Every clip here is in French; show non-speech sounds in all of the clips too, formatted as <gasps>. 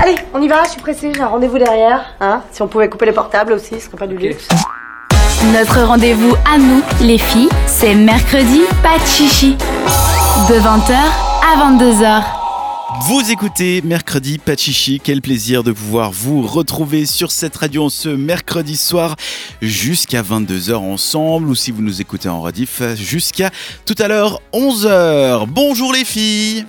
Allez, on y va, je suis pressée, j'ai un rendez-vous derrière. Hein si on pouvait couper les portables aussi, ce serait pas du luxe. Notre rendez-vous à nous, les filles, c'est mercredi, pas de chichi. De 20h à 22h. Vous écoutez mercredi Pachichi, quel plaisir de pouvoir vous retrouver sur cette radio ce mercredi soir jusqu'à 22h ensemble ou si vous nous écoutez en rediff jusqu'à tout à l'heure 11h. Bonjour les filles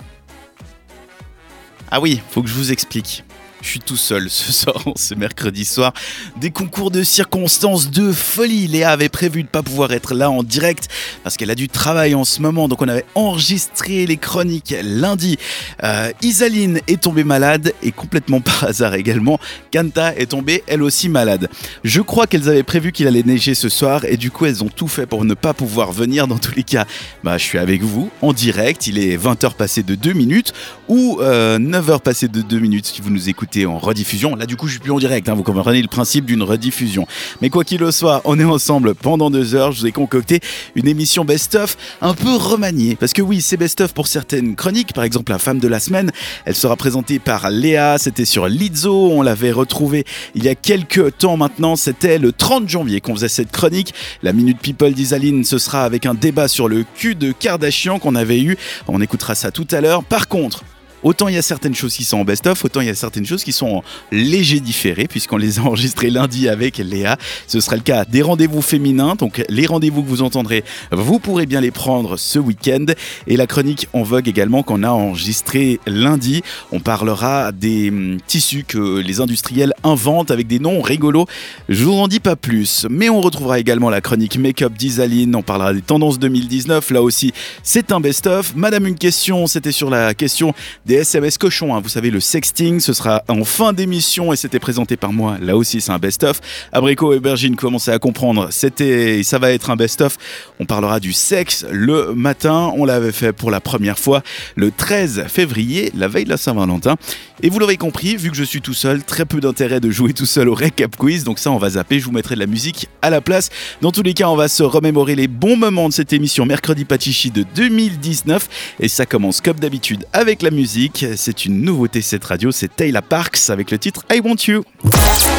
Ah oui, faut que je vous explique. Je suis tout seul ce <laughs> soir, ce mercredi soir. Des concours de circonstances de folie. Léa avait prévu de pas pouvoir être là en direct parce qu'elle a du travail en ce moment. Donc on avait enregistré les chroniques lundi. Euh, Isaline est tombée malade et complètement <laughs> par hasard également. Kanta est tombée elle aussi malade. Je crois qu'elles avaient prévu qu'il allait neiger ce soir et du coup elles ont tout fait pour ne pas pouvoir venir. Dans tous les cas, bah, je suis avec vous en direct. Il est 20h passé de 2 minutes ou 9h passé de 2 minutes si vous nous écoutez en rediffusion. Là, du coup, je suis plus en direct. Hein, vous comprenez le principe d'une rediffusion. Mais quoi qu'il en soit, on est ensemble pendant deux heures. Je vous ai concocté une émission best-of un peu remaniée. Parce que oui, c'est best-of pour certaines chroniques. Par exemple, la femme de la semaine, elle sera présentée par Léa. C'était sur Lizzo. On l'avait retrouvée il y a quelques temps maintenant. C'était le 30 janvier qu'on faisait cette chronique. La Minute People d'Isaline, ce sera avec un débat sur le cul de Kardashian qu'on avait eu. On écoutera ça tout à l'heure. Par contre, Autant il y a certaines choses qui sont en best-of, autant il y a certaines choses qui sont en léger différé, puisqu'on les a <laughs> enregistrées lundi avec Léa. Ce sera le cas des rendez-vous féminins, donc les rendez-vous que vous entendrez, vous pourrez bien les prendre ce week-end. Et la chronique en vogue également qu'on a enregistrée lundi. On parlera des hum, tissus que les industriels inventent avec des noms rigolos. Je vous en dis pas plus, mais on retrouvera également la chronique Make-up d'Isaline. On parlera des tendances 2019. Là aussi, c'est un best-of. Madame, une question, c'était sur la question des SMS cochons. Hein. Vous savez, le sexting, ce sera en fin d'émission et c'était présenté par moi. Là aussi, c'est un best-of. Abricot et Bergine commençaient à comprendre? C'était, ça va être un best-of. On parlera du sexe le matin. On l'avait fait pour la première fois le 13 février, la veille de la Saint-Valentin. Et vous l'aurez compris, vu que je suis tout seul, très peu d'intérêt de jouer tout seul au récap quiz. Donc ça, on va zapper. Je vous mettrai de la musique à la place. Dans tous les cas, on va se remémorer les bons moments de cette émission Mercredi Pachichi de 2019. Et ça commence comme d'habitude avec la musique. C'est une nouveauté cette radio, c'est Taylor Parks avec le titre I Want You.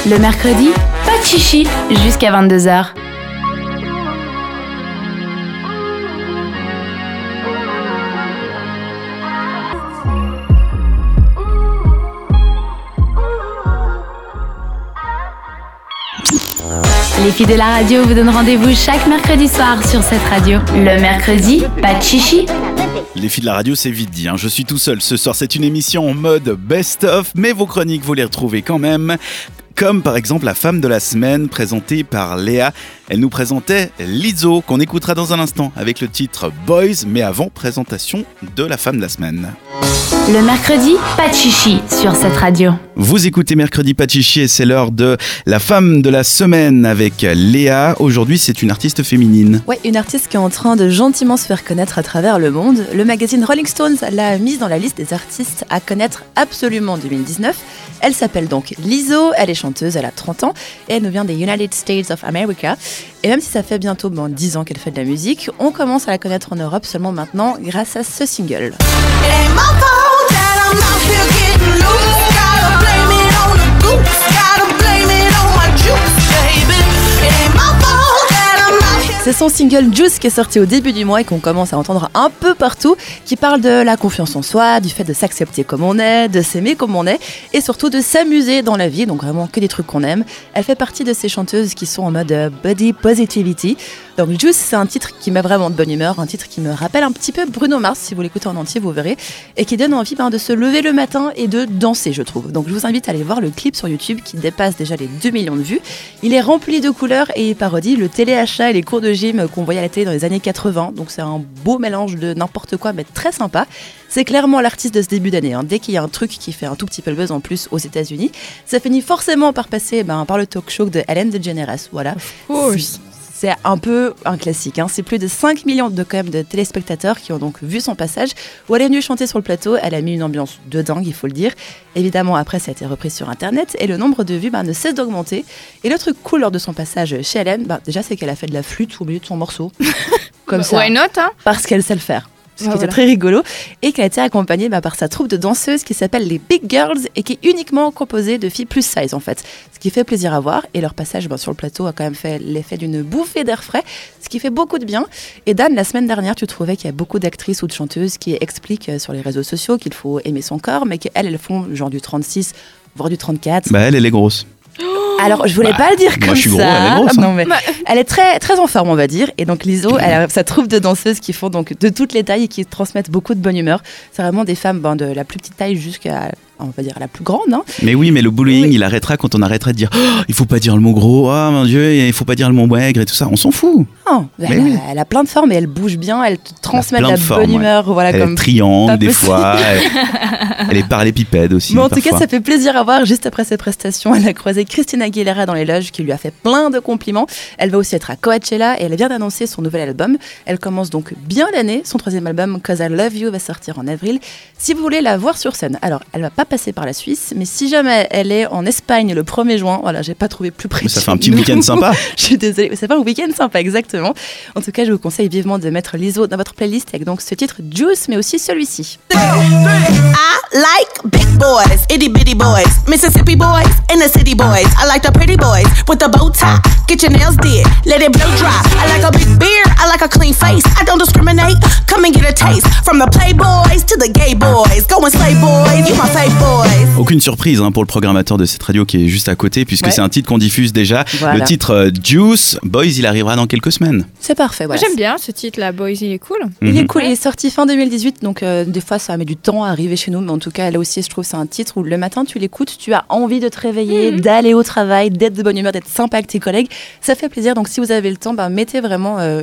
Le mercredi, pas de chichi jusqu'à 22h. Les filles de la radio vous donnent rendez-vous chaque mercredi soir sur cette radio. Le mercredi, pas de chichi. Les filles de la radio, c'est vite dit. hein. Je suis tout seul ce soir. C'est une émission en mode best-of, mais vos chroniques, vous les retrouvez quand même. Comme par exemple la femme de la semaine présentée par Léa. Elle nous présentait Lizzo, qu'on écoutera dans un instant avec le titre Boys, mais avant présentation de la femme de la semaine. Le mercredi, pas de chichi sur cette radio. Vous écoutez Mercredi Pachichi et c'est l'heure de la femme de la semaine avec Léa. Aujourd'hui, c'est une artiste féminine. Ouais, une artiste qui est en train de gentiment se faire connaître à travers le monde. Le magazine Rolling Stones l'a mise dans la liste des artistes à connaître absolument en 2019. Elle s'appelle donc Lizzo, elle est chanteuse, elle a 30 ans et elle nous vient des United States of America. Et même si ça fait bientôt bon, 10 ans qu'elle fait de la musique, on commence à la connaître en Europe seulement maintenant grâce à ce single. C'est son single Juice qui est sorti au début du mois et qu'on commence à entendre un peu partout, qui parle de la confiance en soi, du fait de s'accepter comme on est, de s'aimer comme on est, et surtout de s'amuser dans la vie, donc vraiment que des trucs qu'on aime. Elle fait partie de ces chanteuses qui sont en mode euh, body positivity. Donc Juice, c'est un titre qui met vraiment de bonne humeur, un titre qui me rappelle un petit peu Bruno Mars, si vous l'écoutez en entier, vous verrez, et qui donne envie ben, de se lever le matin et de danser, je trouve. Donc je vous invite à aller voir le clip sur YouTube qui dépasse déjà les 2 millions de vues. Il est rempli de couleurs et il parodie le téléachat et les cours de gym qu'on voyait à la télé dans les années 80. Donc c'est un beau mélange de n'importe quoi, mais très sympa. C'est clairement l'artiste de ce début d'année. hein. Dès qu'il y a un truc qui fait un tout petit peu le buzz en plus aux États-Unis, ça finit forcément par passer ben, par le talk show de Ellen DeGeneres. Voilà. course. C'est un peu un classique. hein. C'est plus de 5 millions de, quand même, de téléspectateurs qui ont donc vu son passage. Où elle est venue chanter sur le plateau. Elle a mis une ambiance de dingue, il faut le dire. Évidemment, après, ça a été repris sur Internet. Et le nombre de vues ben, ne cesse d'augmenter. Et le truc cool lors de son passage chez Hélène, ben, déjà, c'est qu'elle a fait de la flûte au milieu de son morceau. <laughs> Comme ça. Why not hein? Parce qu'elle sait le faire. Ce qui Ah, était voilà. très rigolo, et qu'elle a été accompagnée bah, par sa troupe de danseuses qui s'appelle les Big Girls et qui est uniquement composée de filles plus size en fait. Ce qui fait plaisir à voir, et leur passage bah, sur le plateau a quand même fait l'effet d'une bouffée d'air frais, ce qui fait beaucoup de bien. Et Dan, la semaine dernière, tu trouvais qu'il y a beaucoup d'actrices ou de chanteuses qui expliquent euh, sur les réseaux sociaux qu'il faut aimer son corps, mais qu'elles, elles font genre du 36, voire du 34. Bah, elle, elle est grosse. Alors, je voulais Bah, pas le dire moi, comme je suis gros, ça. elle est grosse, hein. Non, mais elle est très, très en forme, on va dire. Et donc, Liso, elle a sa troupe de danseuses qui font donc de toutes les tailles et qui transmettent beaucoup de bonne humeur. C'est vraiment des femmes ben, de la plus petite taille jusqu'à, on va dire, la plus grande. hein. Mais oui, mais le bullying, Oui. il arrêtera quand on arrêtera de dire Oh, il faut pas dire le mot gros, ah mon dieu, il faut pas dire le mot maigre et tout ça. On s'en fout. Non, elle, a, oui. elle a plein de formes et elle bouge bien. Elle te transmet de la formes, bonne ouais. humeur. Voilà, elle comme est triangle des fois. Elle, <laughs> elle est parallépipède aussi. Mais en tout cas, ça fait plaisir à voir. Juste après ses prestations, elle a croisé Christina Aguilera dans les loges qui lui a fait plein de compliments. Elle va aussi être à Coachella et elle vient d'annoncer son nouvel album. Elle commence donc bien l'année. Son troisième album, Cause I Love You, va sortir en avril. Si vous voulez la voir sur scène, alors elle va pas passer par la Suisse, mais si jamais elle est en Espagne le 1er juin, voilà, j'ai pas trouvé plus près. Mais ça fait un petit <laughs> week-end sympa. <laughs> Je suis désolée, c'est pas un week-end sympa, exactement. En tout cas, je vous conseille vivement de mettre l'ISO dans votre playlist avec donc ce titre Juice, mais aussi celui-ci. I like big boys, itty bitty boys, Mississippi boys, and the city boys. I like the pretty boys with the bow tie. Get your nails did, let it blow dry. I like a big beard, I like a clean face. I don't discriminate. Come and get a taste from the playboys to the gay boys. Go and slay boys, you my boys. Aucune surprise hein, pour le programmateur de cette radio qui est juste à côté, puisque Ouais. c'est un titre qu'on diffuse déjà. Voilà. Le titre euh, Juice, Boys, il arrivera dans quelques semaines. C'est parfait, voilà. J'aime bien ce titre, là, Boys, il est cool. Il est Mhm. cool, il est sorti fin 2018, donc euh, des fois ça met du temps à arriver chez nous, mais en tout cas, là aussi, je trouve c'est un titre où le matin tu l'écoutes, tu as envie de te réveiller, d'aller au travail, d'être de bonne humeur, d'être sympa avec tes collègues. Ça fait plaisir, donc si vous avez le temps, bah, mettez vraiment euh,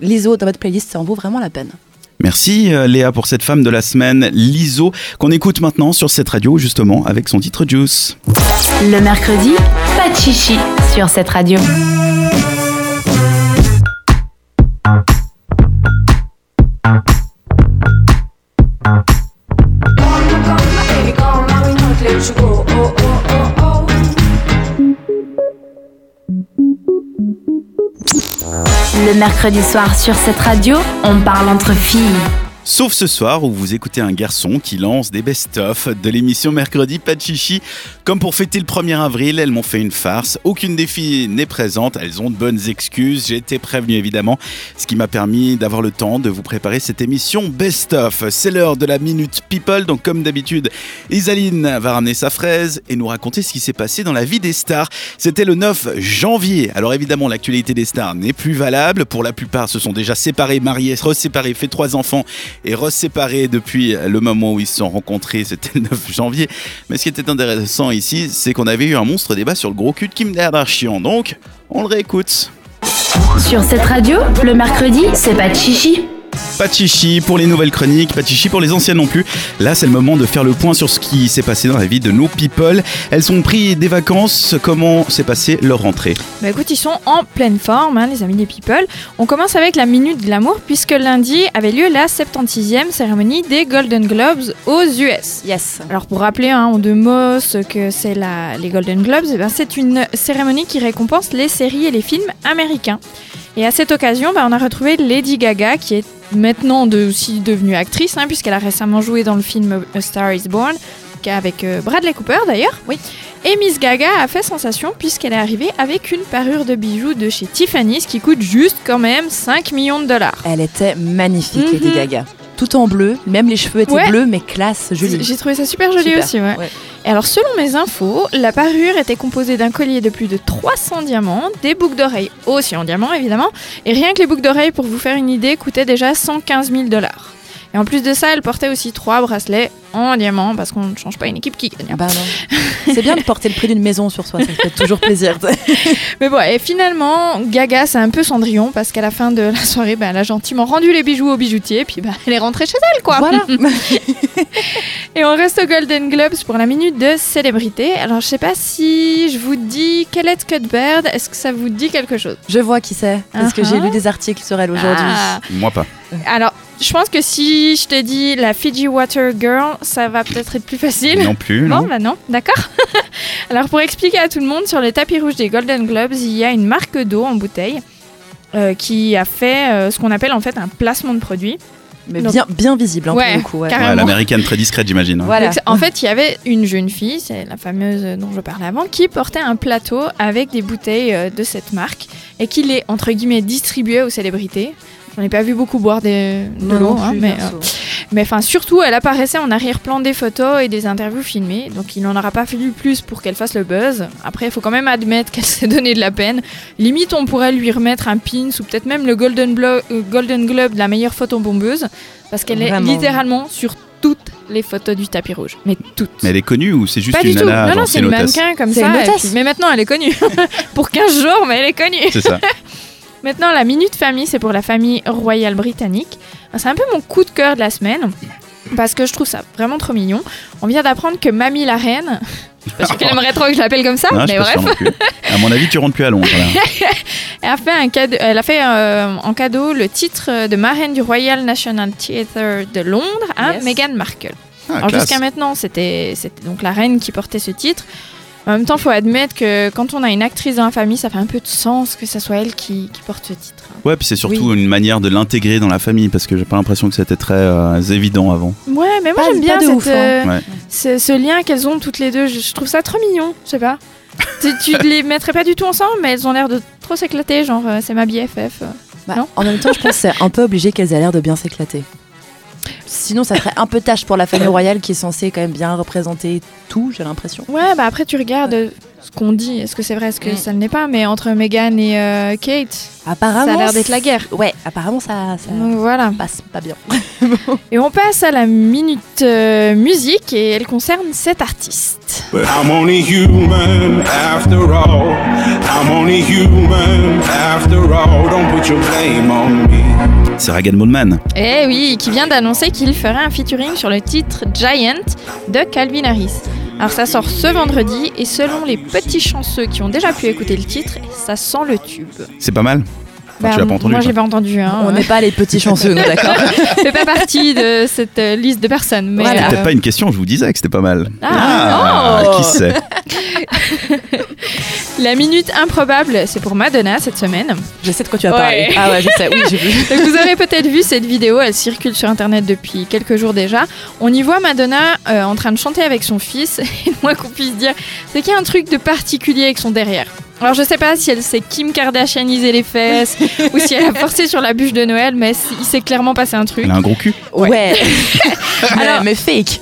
l'ISO dans votre playlist, ça en vaut vraiment la peine. Merci euh, Léa pour cette femme de la semaine, Liso, qu'on écoute maintenant sur cette radio justement avec son titre Juice. Le mercredi, pas chichi sur cette radio. Le mercredi soir sur cette radio, on parle entre filles. Sauf ce soir où vous écoutez un garçon qui lance des best-of de l'émission Mercredi Pas Chichi. Comme pour fêter le 1er avril, elles m'ont fait une farce. Aucune des filles n'est présente. Elles ont de bonnes excuses. J'ai été prévenu évidemment. Ce qui m'a permis d'avoir le temps de vous préparer cette émission best-of. C'est l'heure de la Minute People. Donc comme d'habitude, Isaline va ramener sa fraise et nous raconter ce qui s'est passé dans la vie des stars. C'était le 9 janvier. Alors évidemment, l'actualité des stars n'est plus valable. Pour la plupart, se sont déjà séparés, mariés, reséparés, fait trois enfants et reséparés depuis le moment où ils se sont rencontrés, c'était le 9 janvier. Mais ce qui était intéressant ici, c'est qu'on avait eu un monstre débat sur le gros cul de Kim Kardashian. Donc, on le réécoute. Sur cette radio, le mercredi, c'est pas de chichi. Pas de chichi pour les nouvelles chroniques, pas de chichi pour les anciennes non plus. Là, c'est le moment de faire le point sur ce qui s'est passé dans la vie de nos people. Elles ont pris des vacances. Comment s'est passée leur rentrée? Bah écoute, ils sont en pleine forme, hein, les amis des people. On commence avec la Minute Glamour, puisque lundi avait lieu la 76e cérémonie des Golden Globes aux US. Yes. Alors pour rappeler hein, en deux mots ce que c'est la- les Golden Globes, eh ben, c'est une cérémonie qui récompense les séries et les films américains. Et à cette occasion, bah, on a retrouvé Lady Gaga, qui est maintenant de- aussi devenue actrice, hein, puisqu'elle a récemment joué dans le film A Star is Born, avec euh, Bradley Cooper d'ailleurs. Oui. Et Miss Gaga a fait sensation puisqu'elle est arrivée avec une parure de bijoux de chez Tiffany's qui coûte juste quand même 5 millions de dollars. Elle était magnifique, Mhm. Lady Gaga. Tout en bleu, même les cheveux étaient Ouais. bleus, mais classe, jolie. J'ai trouvé ça super joli Super. aussi, ouais. Ouais. Et alors, selon mes infos, la parure était composée d'un collier de plus de 300 diamants, des boucles d'oreilles aussi en diamant évidemment, et rien que les boucles d'oreilles, pour vous faire une idée, coûtaient déjà 115 000 dollars. Et en plus de ça, elle portait aussi trois bracelets en diamant, parce qu'on ne change pas une équipe qui gagne. Ah bah. <laughs> C'est bien de porter le prix d'une maison sur soi, ça fait toujours plaisir. <laughs> Mais bon, et finalement, Gaga, c'est un peu Cendrillon, parce qu'à la fin de la soirée, bah, elle a gentiment rendu les bijoux au bijoutier, puis bah, elle est rentrée chez elle, quoi. Voilà. <laughs> Et on reste aux Golden Globes pour la minute de célébrité. Alors, je sais pas si je vous dis Kellett Cuthbert, est-ce que ça vous dit quelque chose? Je vois qui c'est, parce que Uh-huh. j'ai lu des articles sur elle aujourd'hui. Ah. Moi pas. Alors, je pense que si je te dis la Fiji Water Girl, ça va peut-être être plus facile. Non plus, Non, non. bah non, d'accord. <laughs> Alors pour expliquer à tout le monde, sur le tapis rouge des Golden Globes, il y a une marque d'eau en bouteille euh, qui a fait euh, ce qu'on appelle en fait un placement de produit. Mais Donc- bien, bien visible, hein, Ouais, pour le coup. ouais. Ouais, l'américaine très discrète, j'imagine. hein. Voilà. Donc, en fait, il y avait une jeune fille, c'est la fameuse dont je parlais avant, qui portait un plateau avec des bouteilles euh, de cette marque et qui les, entre guillemets, distribuait aux célébrités. J'en ai pas vu beaucoup boire des, de l'eau, hein, mais, euh, mais enfin, surtout, elle apparaissait en arrière-plan des photos et des interviews filmées. Donc, il n'en aura pas fallu plus pour qu'elle fasse le buzz. Après, il faut quand même admettre qu'elle <laughs> s'est donné de la peine. Limite, on pourrait lui remettre un pins ou peut-être même le Golden, Blo- euh, Golden Globe de la meilleure photo bombeuse. Parce qu'elle est littéralement sur toutes les photos du tapis rouge. Mais toutes. Mais elle est connue ou c'est juste Pas une du tout. nana Non, non, c'est une mannequin comme C'est ça. puis- mais maintenant, elle est connue. <laughs> pour 15 jours, mais elle est connue. C'est ça. <laughs> Maintenant, la Minute Famille, c'est pour la famille royale britannique. C'est un peu mon coup de cœur de la semaine. Parce que je trouve ça vraiment trop mignon. On vient d'apprendre que Mamie la reine, <laughs> je suis pas sûre qu'elle aimerait trop que je l'appelle comme ça, Non, mais bref. À mon avis, tu rentres plus à Londres. <laughs> elle a fait, un cadeau, elle a fait euh, en cadeau le titre de marraine du Royal National Theatre de Londres à Yes. Meghan Markle. Ah, Alors jusqu'à maintenant, c'était c'était donc la reine qui portait ce titre. En même temps, faut admettre que quand on a une actrice dans la famille, ça fait un peu de sens que ce soit elle qui, qui porte ce titre. Ouais, puis c'est surtout une manière de l'intégrer dans la famille parce que j'ai pas l'impression que c'était très euh, évident avant. Ouais, mais moi j'aime bien cette, ouf, hein. euh, Ouais. ce, ce lien qu'elles ont toutes les deux. Je, je trouve ça trop mignon. Je sais pas. <laughs> tu, tu les mettrais pas du tout ensemble, mais elles ont l'air de trop s'éclater. Genre, euh, c'est ma BFF. euh. Bah, Non en même temps, je pense que c'est un peu obligé qu'elles aient l'air de bien s'éclater. Sinon, ça ferait un peu tâche pour la famille royale qui est censée quand même bien représenter tout, j'ai l'impression. Ouais, bah après tu regardes ce qu'on dit. Est-ce que c'est vrai, est-ce que Mm. ça ne l'est pas? Mais entre Meghan et euh, Kate, Apparemment, ça a l'air d'être la guerre. Ouais, apparemment, ça, ça Donc voilà. passe pas bien. <laughs> Et on passe à la minute euh, musique et elle concerne cet artiste. But I'm only human after all. I'm only human after all. Don't put your blame on me. C'est Ragan Moldman. Eh oui, qui vient d'annoncer qu'il ferait un featuring sur le titre Giant de Calvin Harris. Alors ça sort ce vendredi et selon les petits chanceux qui ont déjà pu écouter le titre, ça sent le tube. C'est pas mal. Enfin, tu l'as pas entendu. Bah, moi j'ai pas entendu. Hein. On n'est pas les petits chanceux, nous, d'accord <laughs> Je fais pas partie de cette euh, liste de personnes. Mais, Voilà. euh, Peut-être pas une question, je vous disais que c'était pas mal. Ah, oh. qui sait <laughs> La minute improbable, c'est pour Madonna cette semaine. Je sais de quoi tu vas Ouais. parler. Ah ouais, je sais, oui, j'ai vu. <laughs> Donc vous aurez peut-être vu cette vidéo, elle circule sur internet depuis quelques jours déjà. On y voit Madonna euh, en train de chanter avec son fils. Et moins qu'on puisse dire, c'est qu'il y a un truc de particulier avec son derrière. Alors je sais pas si elle s'est Kim Kardashianisé les fesses <laughs> ou si elle a forcé sur la bûche de Noël, mais il s'est clairement passé un truc. Elle a un gros cul. Ouais. <laughs> mais, Alors- mais fake.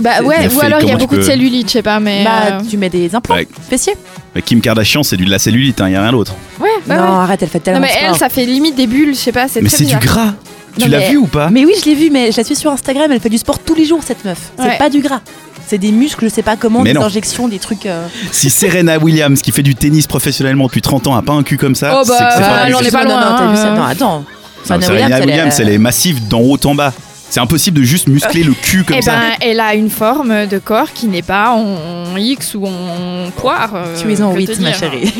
Bah Elle ouais, ou alors il y a beaucoup de cellulite, je sais pas, mais. Bah, euh, tu mets des implants Ouais. fessiers. Mais Kim Kardashian, c'est du de la cellulite, il y a rien d'autre. Ouais, bah non, ouais. arrête, elle fait Non tellement mais de elle, ça fait limite des bulles, je sais pas, c'est Mais c'est du gras. Tu Non, l'as mais- vu ou pas? Mais oui, je l'ai vu, mais je la suis sur Instagram, elle fait du sport tous les jours, cette meuf. Ouais. C'est pas du gras. C'est des muscles, je sais pas comment, Mais des non. injections, des trucs. euh, Si Serena Williams, qui fait du tennis professionnellement depuis 30 ans, a pas un cul comme ça, Oh, c'est bah, que c'est bah, pas gras. est pas non, loin, Non, t'as vu hein. ça Non, attends. Non, Serena Serena Williams, elle est- Williams, elle est massive d'en haut en bas. C'est impossible de juste muscler le cul comme Eh ça. ben, elle a une forme de corps qui n'est pas en X ou en poire. euh, Tu es en que 8, te ma chérie.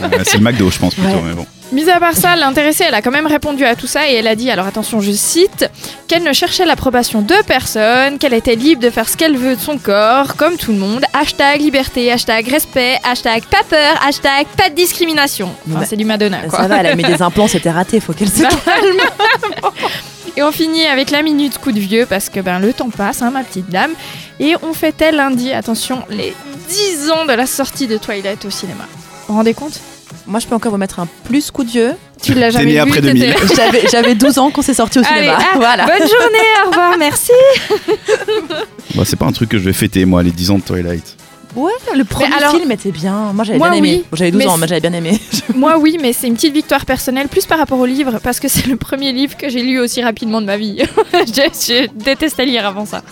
Ouais, c'est le McDo, je pense plutôt. Ouais. Mais bon. Mis à part ça, l'intéressée, elle a quand même répondu à tout ça et elle a dit, alors attention, je cite, qu'elle ne cherchait l'approbation de personne, qu'elle était libre de faire ce qu'elle veut de son corps, comme tout le monde. Hashtag liberté, hashtag respect, hashtag pas peur, hashtag pas de discrimination. Enfin, Bah, c'est du Madonna, quoi. Ça va, elle a mis des <laughs> implants, c'était raté, faut qu'elle se Bah, <laughs> Et on finit avec la minute coup de vieux parce que ben, le temps passe, hein, ma petite dame. Et on fêtait lundi, attention, les 10 ans de la sortie de Twilight au cinéma. Vous vous rendez compte? Moi, je peux encore vous mettre un plus coup de vieux. Tu l'as jamais né vu après t'étais- 2000. <laughs> J'avais j'avais 12 ans quand c'est sorti au Allez, cinéma. ah, voilà. Bonne journée, au revoir, <laughs> merci. Bah, c'est pas un truc que je vais fêter, moi, les 10 ans de Twilight. Ouais, le premier alors- film était bien. Moi, j'avais bien aimé. oui, Bon, J'avais 12 mais ans, c'est- mais j'avais bien aimé. <laughs> Moi, oui, mais c'est une petite victoire personnelle, plus par rapport au livre, parce que c'est le premier livre que j'ai lu aussi rapidement de ma vie. je, je détestais lire avant ça.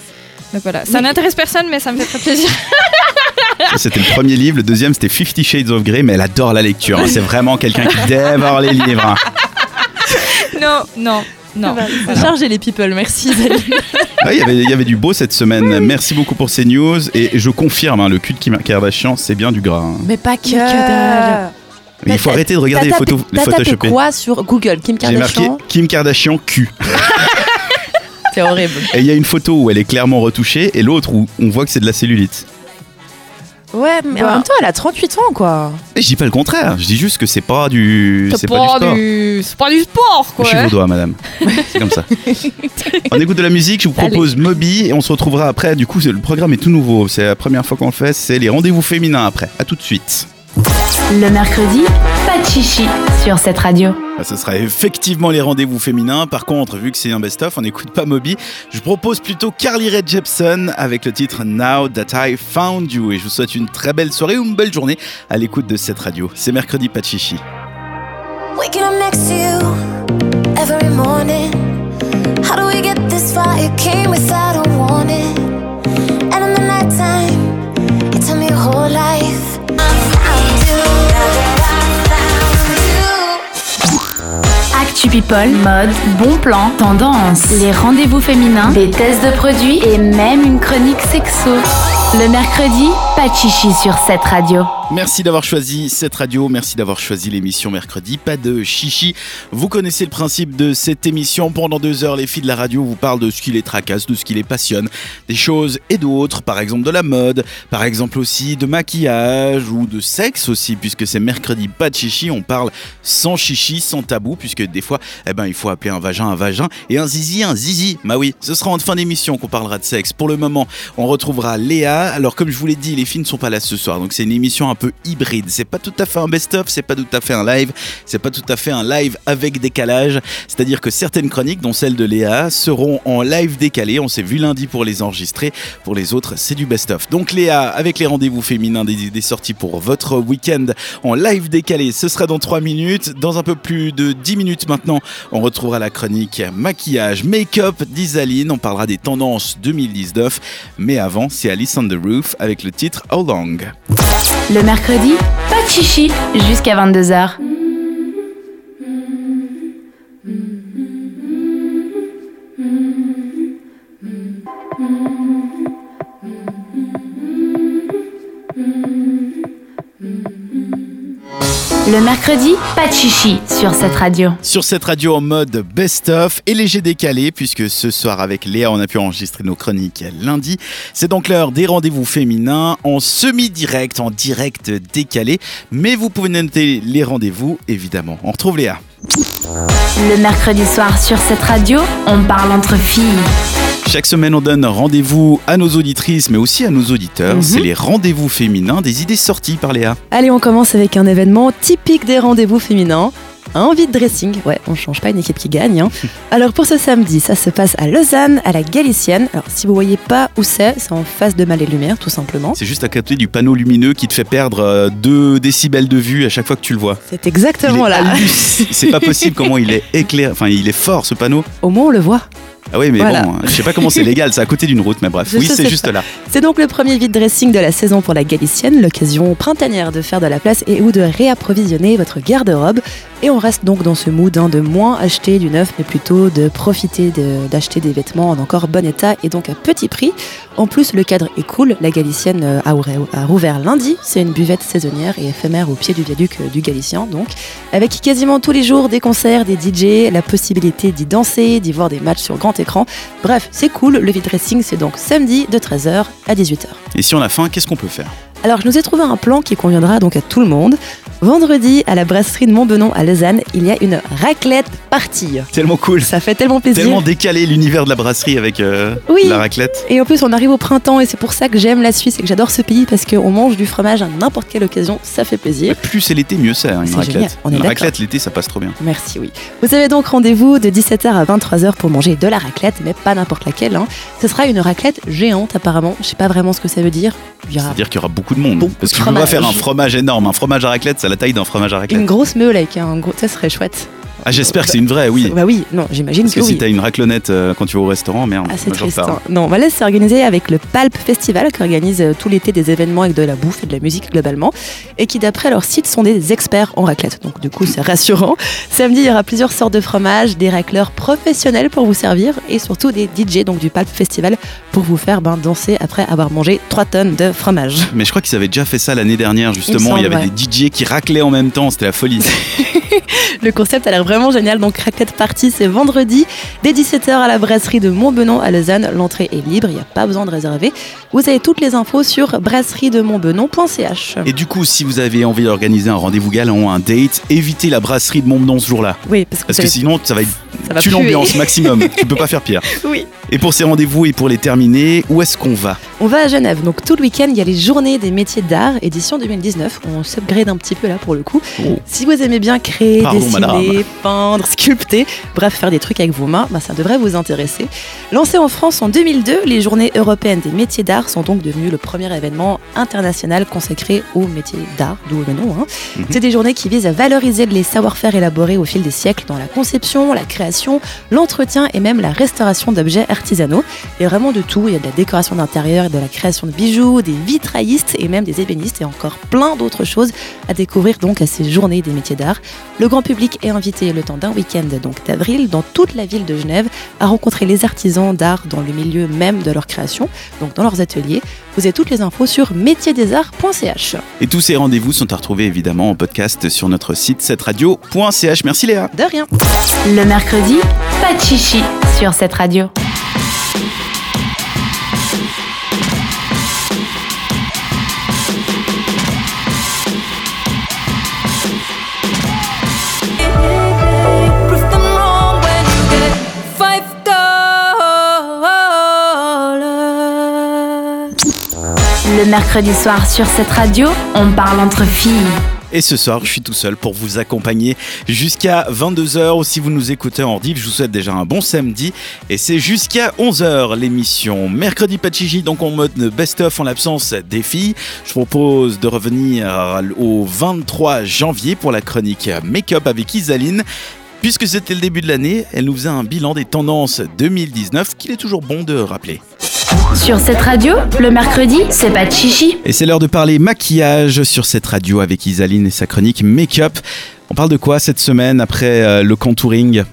Donc voilà, ça n'intéresse personne, mais ça me fait très plaisir. C'était le premier livre. Le deuxième, c'était Fifty Shades of Grey, mais elle adore la lecture. hein. C'est vraiment quelqu'un qui dévore les livres. hein. non, non, non. Chargez les people, merci. Ouais, Il y avait- il y avait du beau cette semaine. Merci beaucoup pour ces news. Et je confirme, hein, le cul de Kim Kardashian, c'est bien du gras. hein. Mais pas que. Mais que dalle. Mais il faut arrêter de regarder les photos, les T'as tapé quoi sur Google? Kim J'ai marqué Kardashian? Kim Kardashian cul. <laughs> C'est horrible. Et il y a une photo où elle est clairement retouchée et l'autre où on voit que c'est de la cellulite. Ouais, mais Bah. en même temps, elle a 38 ans, quoi. Et je dis pas le contraire, je dis juste que c'est pas du. C'est pas, pas, du sport. du... c'est pas du sport, quoi. Je suis vaudois, madame. C'est comme ça. <laughs> On écoute de la musique, je vous propose Moby et on se retrouvera après. Du coup, c'est- le programme est tout nouveau. C'est la première fois qu'on le fait. C'est les rendez-vous féminins après. À tout de suite. Le mercredi, pas de chichi sur cette radio. Ah, Ce sera effectivement les rendez-vous féminins. Par contre, vu que c'est un best-of, on n'écoute pas Moby. Je propose plutôt Carly Rae Jepsen avec le titre Now That I Found You. Et je vous souhaite une très belle soirée ou une belle journée à l'écoute de cette radio. C'est mercredi, pas de chichi. Waking up next to you every morning. How do we get this far? It came without a warning. People, mode, bon plan, tendance, les rendez-vous féminins, des tests de produits et même une chronique sexo. Le mercredi, pas de chichi sur cette radio. Merci d'avoir choisi cette radio, merci d'avoir choisi l'émission mercredi, pas de chichi. Vous connaissez le principe de cette émission. Pendant deux heures, les filles de la radio vous parlent de ce qui les tracasse, de ce qui les passionne, des choses et d'autres, par exemple de la mode, par exemple aussi de maquillage ou de sexe aussi, puisque c'est mercredi, pas de chichi. On parle sans chichi, sans tabou, puisque des fois, eh ben, il faut appeler un vagin un vagin et un zizi un zizi. Bah oui, ce sera en fin d'émission qu'on parlera de sexe. Pour le moment, on retrouvera Léa. Alors, comme je vous l'ai dit, les filles ne sont pas là ce soir, donc c'est une émission un peu hybride. C'est pas tout à fait un best-of, c'est pas tout à fait un live, c'est pas tout à fait un live avec décalage. C'est-à-dire que certaines chroniques, dont celle de Léa, seront en live décalé. On s'est vu lundi pour les enregistrer. Pour les autres, c'est du best-of. Donc Léa, avec les rendez-vous féminins des idées sorties pour votre week-end en live décalé, ce sera dans 3 minutes. Dans un peu plus de 10 minutes maintenant, on retrouvera la chronique maquillage, make-up d'Isaline. On parlera des tendances 2019. Mais avant, c'est Alice on the Roof avec le titre How Long? Le mercredi, pas de chichi jusqu'à 22h. Le mercredi, pas de chichi sur cette radio. Sur cette radio en mode best-of et léger décalé, puisque ce soir avec Léa, on a pu enregistrer nos chroniques lundi. C'est donc l'heure des rendez-vous féminins en semi-direct, en direct décalé. Mais vous pouvez noter les rendez-vous, évidemment. On retrouve Léa. Le mercredi soir sur cette radio, on parle entre filles. Chaque semaine, on donne rendez-vous à nos auditrices, mais aussi à nos auditeurs. Mhm. C'est les rendez-vous féminins des idées sorties par Léa. Allez, on commence avec un événement typique des rendez-vous féminins. Un vide dressing, ouais, on change pas une équipe qui gagne. hein. <laughs> Alors pour ce samedi, ça se passe à Lausanne, à la Galicienne. Alors si vous voyez pas où c'est, c'est en face de Mal et Lumière, tout simplement. C'est juste à côté du panneau lumineux qui te fait perdre 2 décibels de vue à chaque fois que tu le vois. C'est exactement là. halluc- <laughs> C'est pas possible comment il est éclairé. Enfin, il est fort ce panneau. Au moins on le voit. Ah oui, mais Voilà. bon, je sais pas comment c'est légal, c'est à côté d'une route, mais bref. Je oui, c'est pas. juste là. C'est donc le premier vide dressing de la saison pour la Galicienne, l'occasion printanière de faire de la place et ou de réapprovisionner votre garde-robe. Et on reste donc dans ce mood hein, de moins acheter du neuf, mais plutôt de profiter de- d'acheter des vêtements en encore bon état et donc à petit prix. En plus, le cadre est cool. La Galicienne euh, a rouvert lundi. C'est une buvette saisonnière et éphémère au pied du viaduc euh, du Galicien, donc avec quasiment tous les jours des concerts, des DJ, la possibilité d'y danser, d'y voir des matchs sur grand écran. Bref, c'est cool. Le vide dressing, c'est donc samedi de 13h à 18h. Et si on a faim, qu'est-ce qu'on peut faire? Alors, je nous ai trouvé un plan qui conviendra donc à tout le monde. Vendredi, à la brasserie de Montbenon à Lausanne, il y a une raclette partie. Tellement cool. Ça fait tellement plaisir. Tellement décalé l'univers de la brasserie avec euh, Oui. la raclette. Et en plus, on arrive au printemps et c'est pour ça que j'aime la Suisse et que j'adore ce pays parce qu'on mange du fromage à n'importe quelle occasion, ça fait plaisir. Plus c'est l'été, mieux c'est, hein, une raclette. génial, on est une raclette l'été, ça passe trop bien. Merci, oui. Vous avez donc rendez-vous de 17h à 23h pour manger de la raclette, mais pas n'importe laquelle. hein. Ce sera une raclette géante apparemment. Je sais pas vraiment ce que ça veut dire. Aura C'est-à-dire qu'il y aura beaucoup de monde. Beaucoup Parce que tu peux pas fromage. faire un fromage énorme. Un fromage à raclette, c'est la taille d'un fromage à raclette. une grosse meule avec un gros. Ça serait chouette. Ah, j'espère que c'est une vraie, oui. Bah oui, non, j'imagine Parce que, que si oui. t'as une raclonnette euh, quand tu vas au restaurant, merde. Ah, c'est triste. hein. Non, voilà, c'est organisé avec le Palp Festival qui organise euh, tout l'été des événements avec de la bouffe et de la musique globalement et qui, d'après leur site, sont des experts en raclette. Donc, du coup, c'est rassurant. Samedi, il y aura plusieurs sortes de fromages, des racleurs professionnels pour vous servir et surtout des DJ donc du Palp Festival pour vous faire ben, danser après avoir mangé 3 tonnes de fromage. Mais je crois qu'ils avaient déjà fait ça l'année dernière, justement. Il, y avait des DJ qui raclaient en même temps, c'était la folie. <laughs> Le concept a l'air vraiment génial. Donc, Raclette Party, c'est vendredi dès 17h à la brasserie de Montbenon à Lausanne. L'entrée est libre, il n'y a pas besoin de réserver. Vous avez toutes les infos sur brasseriedemontbenon.ch. Et du coup, si vous avez envie d'organiser un rendez-vous galant, un date, évitez la brasserie de Montbenon ce jour-là. Oui, parce que, Parce que sinon, ça va être ça tue l'ambiance maximum. <laughs> tu peux pas faire pire. Oui. Et pour ces rendez-vous et pour les terminer, où est-ce qu'on va? On va à Genève, donc tout le week-end, il y a les journées des métiers d'art, édition 2019. On s'upgrade un petit peu là pour le coup. Oh. Si vous aimez bien créer, Pardon, dessiner, madame. Peindre, sculpter, bref, faire des trucs avec vos mains, bah, ça devrait vous intéresser. Lancé en France en 2002, les journées européennes des métiers d'art sont donc devenues le premier événement international consacré aux métiers d'art, d'où le nom. hein. Mhm. C'est des journées qui visent à valoriser les savoir-faire élaborés au fil des siècles dans la conception, la création, l'entretien et même la restauration d'objets artisanaux. Il y a vraiment de tout. Il y a de la décoration d'intérieur de la création de bijoux, des vitraillistes et même des ébénistes et encore plein d'autres choses à découvrir donc à ces journées des métiers d'art. Le grand public est invité le temps d'un week-end donc d'avril dans toute la ville de Genève à rencontrer les artisans d'art dans le milieu même de leur création, donc dans leurs ateliers. Vous avez toutes les infos sur métiersdesarts.ch. Et tous ces rendez-vous sont à retrouver évidemment en podcast sur notre site setradio.ch. Merci Léa. De rien. Le mercredi, pas de chichi sur cette radio. Le mercredi soir sur cette radio, on parle entre filles. Et ce soir, je suis tout seul pour vous accompagner jusqu'à 22h. Ou si vous nous écoutez en div, je vous souhaite déjà un bon samedi. Et c'est jusqu'à 11h l'émission. Mercredi Pachiji, donc en mode best-of en l'absence des filles. Je propose de revenir au 23 janvier pour la chronique Make-up avec Isaline. Puisque c'était le début de l'année, elle nous faisait un bilan des tendances 2019 qu'il est toujours bon de rappeler. Sur cette radio, le mercredi, c'est pas de chichi. Et c'est l'heure de parler maquillage sur cette radio avec Isaline et sa chronique Make-up. On parle de quoi cette semaine après euh, le contouring?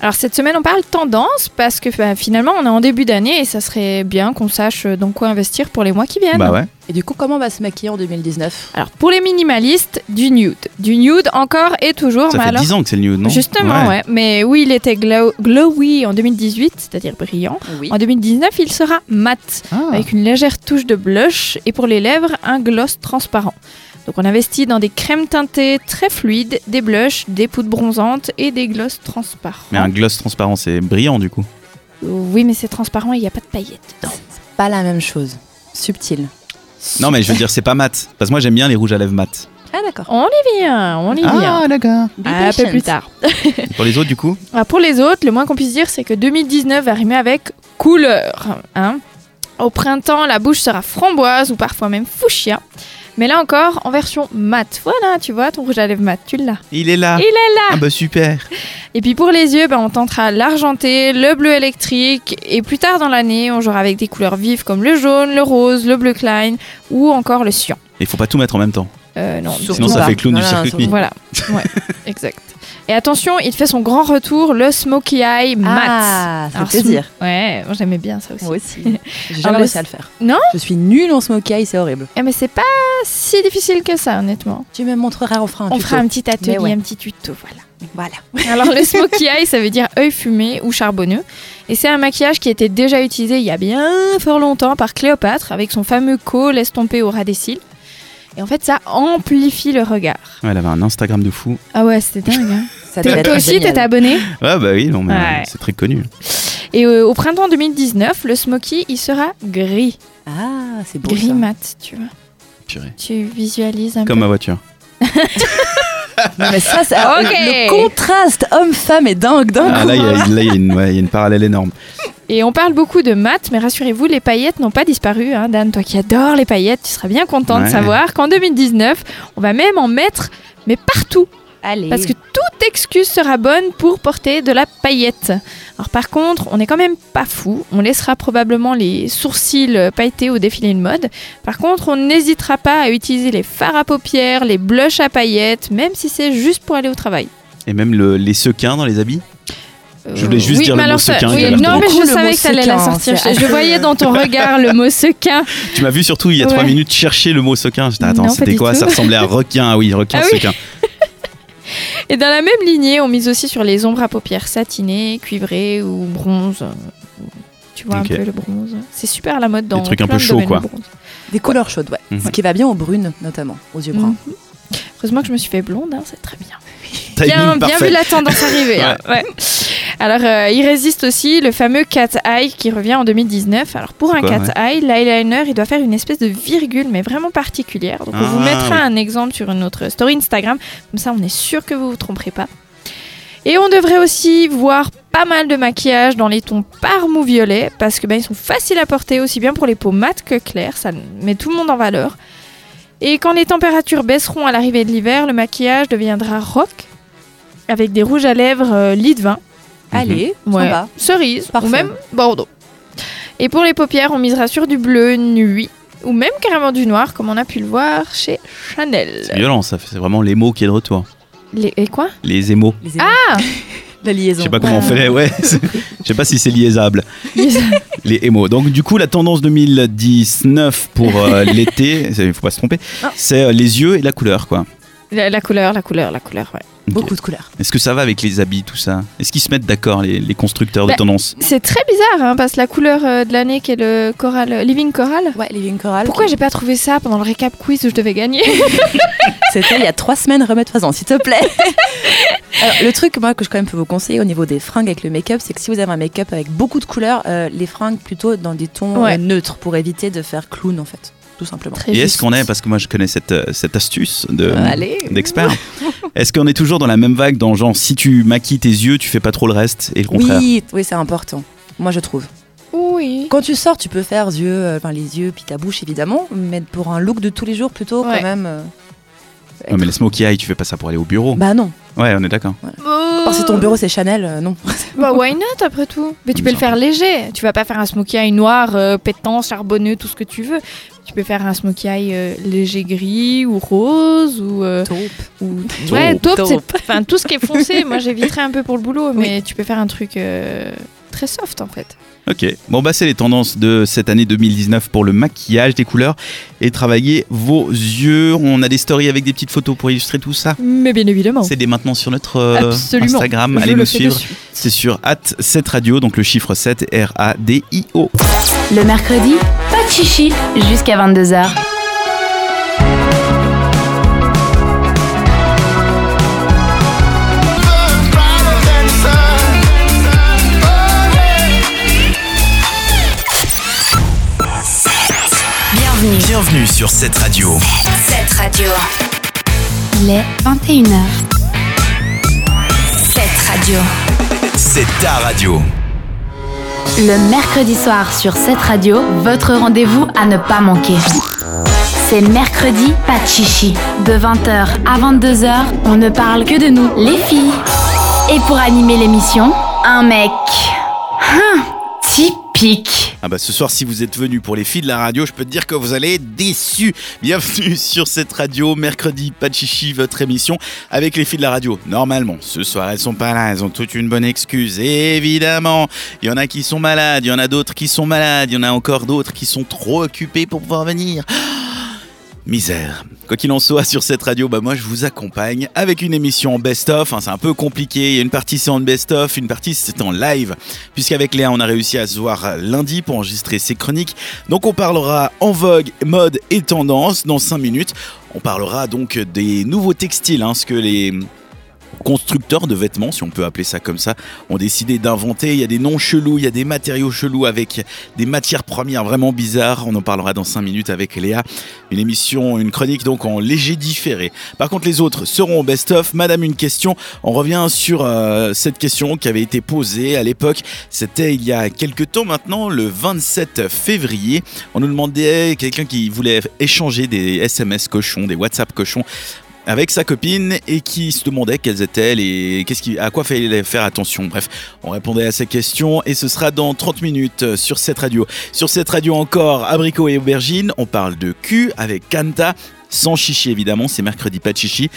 Alors cette semaine, on parle tendance parce que bah, finalement, on est en début d'année et ça serait bien qu'on sache dans quoi investir pour les mois qui viennent. Bah ouais. Et du coup, comment on va se maquiller en 2019 Alors pour les minimalistes, du nude. Du nude encore et toujours. Ça mais fait alors- 10 ans que c'est le nude, non? Justement, ouais. Mais oui, il était glow- glowy en 2018, c'est-à-dire brillant. Oui. En 2019, il sera mat, Ah. avec une légère touche de blush et pour les lèvres, un gloss transparent. Donc on investit dans des crèmes teintées très fluides, des blushs, des poudres bronzantes et des gloss transparents. Mais un gloss transparent, c'est brillant du coup. Oui, mais c'est transparent et il n'y a pas de paillettes. Pas la même chose. Subtil. Non, mais je veux dire, c'est pas mat. Parce que moi, j'aime bien les rouges à lèvres mat. Ah d'accord. On y vient, on y vient. d'accord. Be un peu plus tard. Pour les autres, du coup <laughs> Ah, pour les autres, le moins qu'on puisse dire, c'est que 2019 va rimer avec couleur. Hein Au printemps, la bouche sera framboise ou parfois même fuchsia. Mais là encore, en version mat. Voilà, tu vois, ton rouge à lèvres mat, tu l'as. Il est là. Il est là Ah bah super. Et puis pour les yeux, ben, on tentera l'argenté, le bleu électrique. Et plus tard dans l'année, on jouera avec des couleurs vives comme le jaune, le rose, le bleu Klein ou encore le cyan. Il faut pas tout mettre en même temps. Euh, non, Sinon, ça pas. fait clown du Voilà, circuit de nuit. Voilà, <laughs> ouais, exact. Et attention, il fait son grand retour, le Smoky Eye Matte. Ah, ça fait plaisir. Ouais, moi, j'aimais bien ça aussi. Moi aussi. <laughs> J'ai jamais le- réussi à le faire. Non Je suis nulle en smoky eye, c'est horrible. Eh, mais c'est pas si difficile que ça, honnêtement. Tu me montreras, on fera un On tuto. fera un petit atelier, ouais. un petit tuto, voilà. Voilà. <laughs> Alors le smoky eye, ça veut dire œil fumé ou charbonneux. Et c'est un maquillage qui était déjà utilisé il y a bien fort longtemps par Cléopâtre avec son fameux col estompé au ras des cils. Et en fait, ça amplifie le regard. Ouais, elle avait un Instagram de fou. Ah ouais, c'était dingue. Hein. <laughs> Ça Toi aussi, t'es abonné Ah bah oui, non, mais Ouais. c'est très connu. Et euh, au printemps 2019, le smoky, il sera gris. Ah, c'est beau Gris ça. mat, tu vois. Purée. Tu visualises un Comme peu. ma voiture. <laughs> Non, mais ça, c'est <laughs> Ok. le contraste homme-femme est dingue, dingue. Ah, là, y y ouais, il y a une parallèle énorme. Et on parle beaucoup de mat, mais rassurez-vous, les paillettes n'ont pas disparu. Hein. Dan, toi qui adores les paillettes, tu seras bien content de savoir qu'en 2019, on va même en mettre, mais partout. Allez. Parce que toute excuse sera bonne pour porter de la paillette. Alors par contre, on n'est quand même pas fou. On laissera probablement les sourcils pailletés au défilé de mode. Par contre, on n'hésitera pas à utiliser les fards à paupières, les blushs à paillettes, même si c'est juste pour aller au travail. Et même le- les sequins dans les habits? Je voulais juste oui, dire mais le mot ça- sequin, oui, non, mais je savais que t'allais la sequin, sortir. Je, je voyais dans ton <laughs> regard le mot sequin. Tu m'as vu surtout il y a trois minutes chercher le mot sequin. J'étais attends, c'était quoi? tout. Ça ressemblait à requin. Ah oui, requin Ah oui. sequin. <laughs> Et dans la même lignée, on mise aussi sur les ombres à paupières satinées, cuivrées ou bronze. Tu vois un peu le bronze? C'est super à la mode dans Des trucs un peu chauds, quoi. Des couleurs chaudes, ouais. Mhm. Ce qui va bien aux brunes, notamment, aux yeux bruns. Mhm. Heureusement que je me suis fait blonde, hein, c'est très bien. Bien, vu la tendance arriver. hein, ouais. Alors, euh, il résiste aussi le fameux cat eye qui revient en 2019. Alors, pour un quoi, cat ouais eye, l'eyeliner, il doit faire une espèce de virgule, mais vraiment particulière. Donc, on vous Ah, mettra oui. un exemple sur une autre story Instagram. Comme ça, on est sûr que vous vous tromperez pas. Et on devrait aussi voir pas mal de maquillage dans les tons parme ou violet parce que ben, ils sont faciles à porter aussi bien pour les peaux mates que claires. Ça met tout le monde en valeur. Et quand les températures baisseront à l'arrivée de l'hiver, le maquillage deviendra rock avec des rouges à lèvres euh, lit de vin, Allez, Ouais. sympa. cerise ou même bordeaux. Et pour les paupières, on misera sur du bleu nuit ou même carrément du noir comme on a pu le voir chez Chanel. C'est violent, ça. C'est vraiment l'émo qui est de retour. Les, et quoi? Les émos. Les émois. Ah <laughs> La Je liaison. sais pas comment on fait, ouais. <laughs> Je sais pas si c'est liaisable. Les émos. Donc du coup, la tendance 2019 pour euh, <laughs> l'été, il faut pas se tromper, Ah. c'est euh, les yeux et la couleur, quoi. La, la couleur, la couleur, la couleur, ouais. Beaucoup de couleurs. Est-ce que ça va avec les habits, tout ça? Est-ce qu'ils se mettent d'accord, les, les constructeurs de Bah, tendance? C'est très bizarre hein, parce que la couleur euh, de l'année qui est le coral, euh, Living Coral. Ouais, Living Coral. Pourquoi j'ai pas trouvé ça pendant le récap quiz où je devais gagner? <laughs> C'était il y a trois semaines, remettre faisant, s'il te plaît. <laughs> Alors, le truc, moi, que je quand même peux vous conseiller au niveau des fringues avec le make-up, c'est que si vous avez un make-up avec beaucoup de couleurs, euh, les fringues plutôt dans des tons Ouais. euh, neutres pour éviter de faire clown, en fait. Tout simplement. Très Et est-ce qu'on est, parce que moi je connais cette, euh, cette astuce de Euh, allez. d'expert, <laughs> est-ce qu'on est toujours dans la même vague dans genre si tu maquilles tes yeux, tu fais pas trop le reste et le contraire Oui, oui, c'est important. Moi, je trouve. Oui. Quand tu sors, tu peux faire yeux, euh, enfin les yeux puis ta bouche évidemment, mais pour un look de tous les jours plutôt Ouais. quand même. euh, Ouais, mais le smokey eye, tu fais pas ça pour aller au bureau. Bah non. Ouais, on est d'accord. Parce que ton bureau c'est Chanel, euh, non. <laughs> Bah why not après tout? Mais tu peux le faire léger. Tu vas pas faire un smokey eye noir, euh, pétant, charbonneux, tout ce que tu veux. Tu peux faire un smokey eye euh, léger gris ou rose ou euh, Taupe. ou ouais Taupe. Enfin tout ce qui est foncé. Moi <laughs> j'éviterais un peu pour le boulot, mais tu peux faire un truc euh, très soft en fait. Ok, bon bah c'est les tendances de cette année 2019 pour le maquillage, des couleurs et travailler vos yeux. On a des stories avec des petites photos pour illustrer tout ça. Mais bien évidemment. C'est dès maintenant sur notre euh, Absolument. Instagram. Je Allez le nous suivre. C'est sur at 7 radio, donc le chiffre 7 R-A-D-I-O. Le mercredi, pas de chichi jusqu'à 22h. Bienvenue. Bienvenue sur cette radio. Cette radio. Il est 21h. Cette radio. C'est ta radio. Le mercredi soir sur cette radio, votre rendez-vous à ne pas manquer. C'est mercredi, pas de chichi. De 20h à 22h, on ne parle que de nous, les filles. Et pour animer l'émission, un mec. Hum, typique. Ah bah ce soir si vous êtes venu pour les filles de la radio, je peux dire que vous allez déçus. Bienvenue <laughs> sur cette radio, mercredi, pas chichi, votre émission avec les filles de la radio. Normalement, ce soir elles sont pas là, elles ont toute une bonne excuse. Évidemment, il y en a qui sont malades, il y en a d'autres qui sont malades, il y en a encore d'autres qui sont trop occupés pour pouvoir venir. <gasps> Misère. Quoi qu'il en soit, sur cette radio, bah moi je vous accompagne avec une émission en best-of. Hein, c'est un peu compliqué. Il y a une partie c'est en best-of, une partie c'est en live. Puisqu'avec Léa, on a réussi à se voir lundi pour enregistrer ses chroniques. Donc on parlera en vogue, mode et tendance dans 5 minutes. On parlera donc des nouveaux textiles, hein, ce que les constructeurs de vêtements, si on peut appeler ça comme ça, ont décidé d'inventer. Il y a des noms chelous, il y a des matériaux chelous avec des matières premières vraiment bizarres. On en parlera dans 5 minutes avec Léa. Une émission, une chronique donc en léger différé. Par contre, les autres seront au best-of. Madame, une question. On revient sur euh, cette question qui avait été posée à l'époque. C'était il y a quelques temps maintenant, le 27 février. On nous demandait quelqu'un qui voulait échanger des SMS cochons, des WhatsApp cochons avec sa copine et qui se demandait quelles étaient les qu'est-ce qui à quoi fallait faire attention. Bref, on répondait à ces questions et ce sera dans 30 minutes sur cette radio. Sur cette radio encore abricot et aubergine, on parle de cul avec Kanta sans chichi évidemment, c'est mercredi pas de chichi.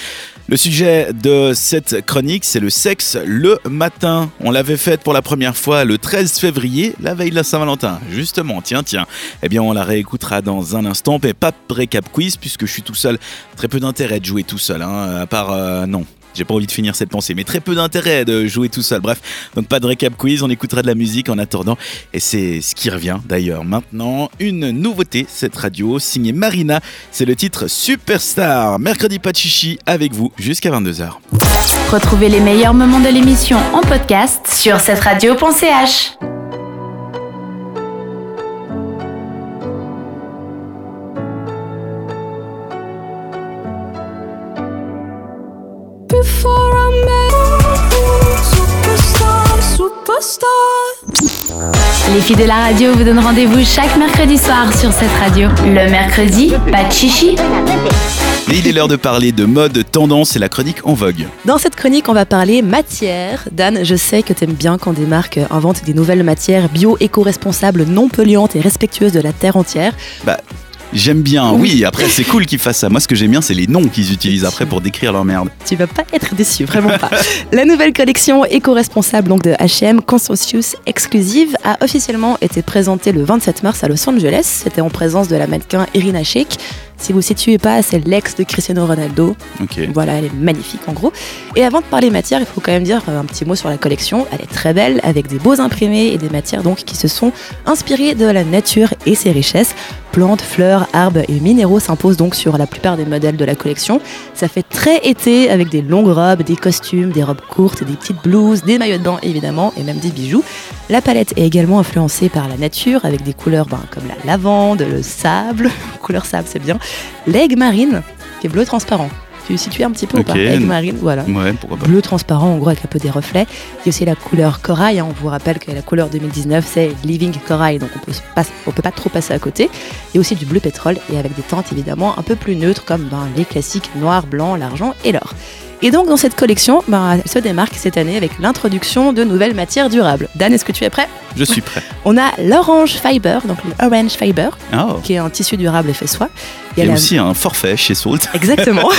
Le sujet de cette chronique, c'est le sexe le matin. On l'avait faite pour la première fois le 13 février, la veille de la Saint-Valentin. Justement, tiens, tiens. Eh bien, on la réécoutera dans un instant, mais pas récap quiz puisque je suis tout seul. Très peu d'intérêt de jouer tout seul, hein, à part... euh, non, J'ai pas envie de finir cette pensée, mais très peu d'intérêt de jouer tout seul. Bref, donc pas de récap quiz, on écoutera de la musique en attendant. Et c'est ce qui revient d'ailleurs maintenant. Une nouveauté, cette radio, signée Marina. C'est le titre Superstar. Mercredi pas de chichi avec vous jusqu'à 22h. Retrouvez les meilleurs moments de l'émission en podcast sur cette radio.ch. Les filles de la radio vous donnent rendez-vous chaque mercredi soir sur cette radio. Le mercredi, pas de chichi. Mais il est l'heure de parler de mode, tendance et la chronique en vogue. Dans cette chronique, on va parler matière. Dan, je sais que t'aimes bien quand des marques inventent des nouvelles matières bio, éco-responsables, non polluantes et respectueuses de la terre entière. Bah, j'aime bien, oui, après c'est cool qu'ils fassent ça. Moi ce que j'aime bien c'est les noms qu'ils utilisent après pour décrire leur merde. Tu vas pas être déçu, vraiment pas. <laughs> La nouvelle collection éco-responsable donc de H&M Consensus Exclusive a officiellement été présentée le 27 mars à Los Angeles. C'était en présence de la mannequin Irina Shayk. Si vous ne situez pas, c'est l'ex de Cristiano Ronaldo. Ok. Voilà, elle est magnifique en gros. Et avant de parler matière, il faut quand même dire un petit mot sur la collection. Elle est très belle, avec des beaux imprimés et des matières donc qui se sont inspirées de la nature et ses richesses. Plantes, fleurs, arbres et minéraux s'imposent donc sur la plupart des modèles de la collection. Ça fait très été avec des longues robes, des costumes, des robes courtes, des petites blouses, des maillots de bain évidemment et même des bijoux. La palette est également influencée par la nature avec des couleurs ben, comme la lavande, le sable, couleur sable c'est bien, l'aigle marine qui est bleu transparent. Tu situes un petit peu ou pas. Aigle marine, voilà Ouais, pourquoi pas. bleu transparent, en gros avec un peu des reflets. Il y a aussi la couleur corail. hein. On vous rappelle que la couleur 2019 c'est Living Corail, donc on peut pas, on peut pas trop passer à côté. Il y a aussi du bleu pétrole et avec des teintes évidemment un peu plus neutres comme ben, les classiques noir, blanc, l'argent et l'or. Et donc dans cette collection, ben, elle se démarque cette année avec l'introduction de nouvelles matières durables. Dan, est-ce que tu es prêt? Je suis prêt. On a l'orange fiber, donc l'orange fiber, Oh. qui est un tissu durable effet soie. Il y a la- aussi un forfait chez Salt, Exactement.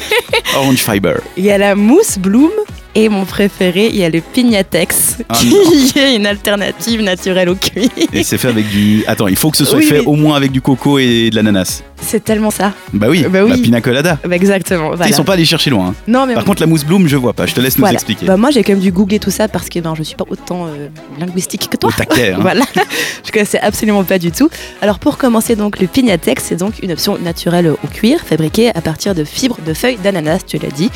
<laughs> Orange Fiber. Il y a la mousse bloom et mon préféré, il y a le pignatex, Ah qui non. <laughs> est une alternative naturelle au cuir. Et c'est fait avec du. Attends, il faut que ce soit Oui, fait mais- au moins avec du coco et de l'ananas. C'est tellement ça. Bah oui, Bah oui. la pina colada. Bah, exactement. Ils Voilà. sont pas allés chercher loin. hein. Non, mais Par contre, la mousse bloom, je vois pas. Je te laisse nous expliquer. Bah, moi, j'ai quand même dû googler tout ça parce que ben, je suis pas autant euh, linguistique que toi. Au taquet. <laughs> hein. Voilà, <laughs> je connaissais absolument pas du tout. Alors pour commencer donc le pignatex, c'est donc une option naturelle au cuir fabriquée à partir de fibres de feuilles d'ananas, tu l'as dit.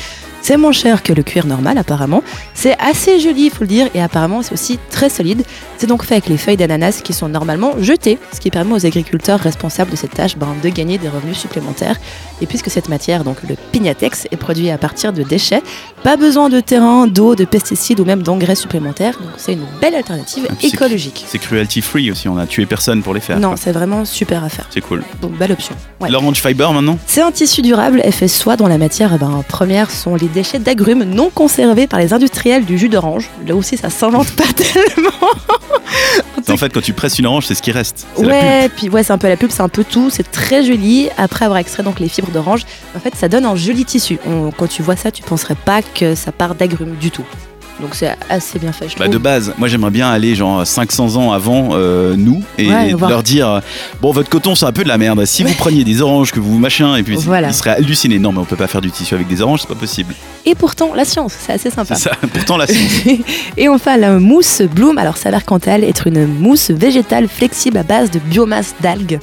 C'est moins cher que le cuir normal apparemment. C'est assez joli, il faut le dire, et apparemment c'est aussi très solide. C'est donc fait avec les feuilles d'ananas qui sont normalement jetées, ce qui permet aux agriculteurs responsables de cette tâche ben, de gagner des revenus supplémentaires. Et puisque cette matière, donc le pignatex, est produit à partir de déchets, pas besoin de terrain, d'eau, de pesticides ou même d'engrais supplémentaires. Donc c'est une belle alternative Ah, écologique. C'est cruelty free aussi. On a tué personne pour les faire. Non, c'est vraiment super à faire. C'est cool. Donc belle option. Ouais. L'orange fiber maintenant? C'est un tissu durable effet soie dont la matière ben, première sont les déchets d'agrumes non conservés par les industriels du jus d'orange. Là aussi, ça s'invente pas <laughs> tellement. En fait, quand tu presses une orange, c'est ce qui reste. Ouais, puis ouais, c'est un peu la pulpe, c'est un peu tout. C'est très joli. Après avoir extrait donc les fibres d'orange, en fait, ça donne un joli tissu. On- quand tu vois ça, tu penserais pas que ça part d'agrumes du tout. Donc c'est assez bien fait, je Bah trouve. de base, moi j'aimerais bien aller genre 500 ans avant euh, nous et, Ouais, et voir. leur dire euh, bon votre coton c'est un peu de la merde. Si vous preniez des oranges que vous machin et puis Voilà. ils seraient hallucinés. Non mais on peut pas faire du tissu avec des oranges, c'est pas possible. Et pourtant, la science, c'est assez sympa. Ça. <laughs> Pourtant la science. <laughs> Et enfin, la mousse Bloom, alors s'avère quant à elle être une mousse végétale flexible à base de biomasse d'algues.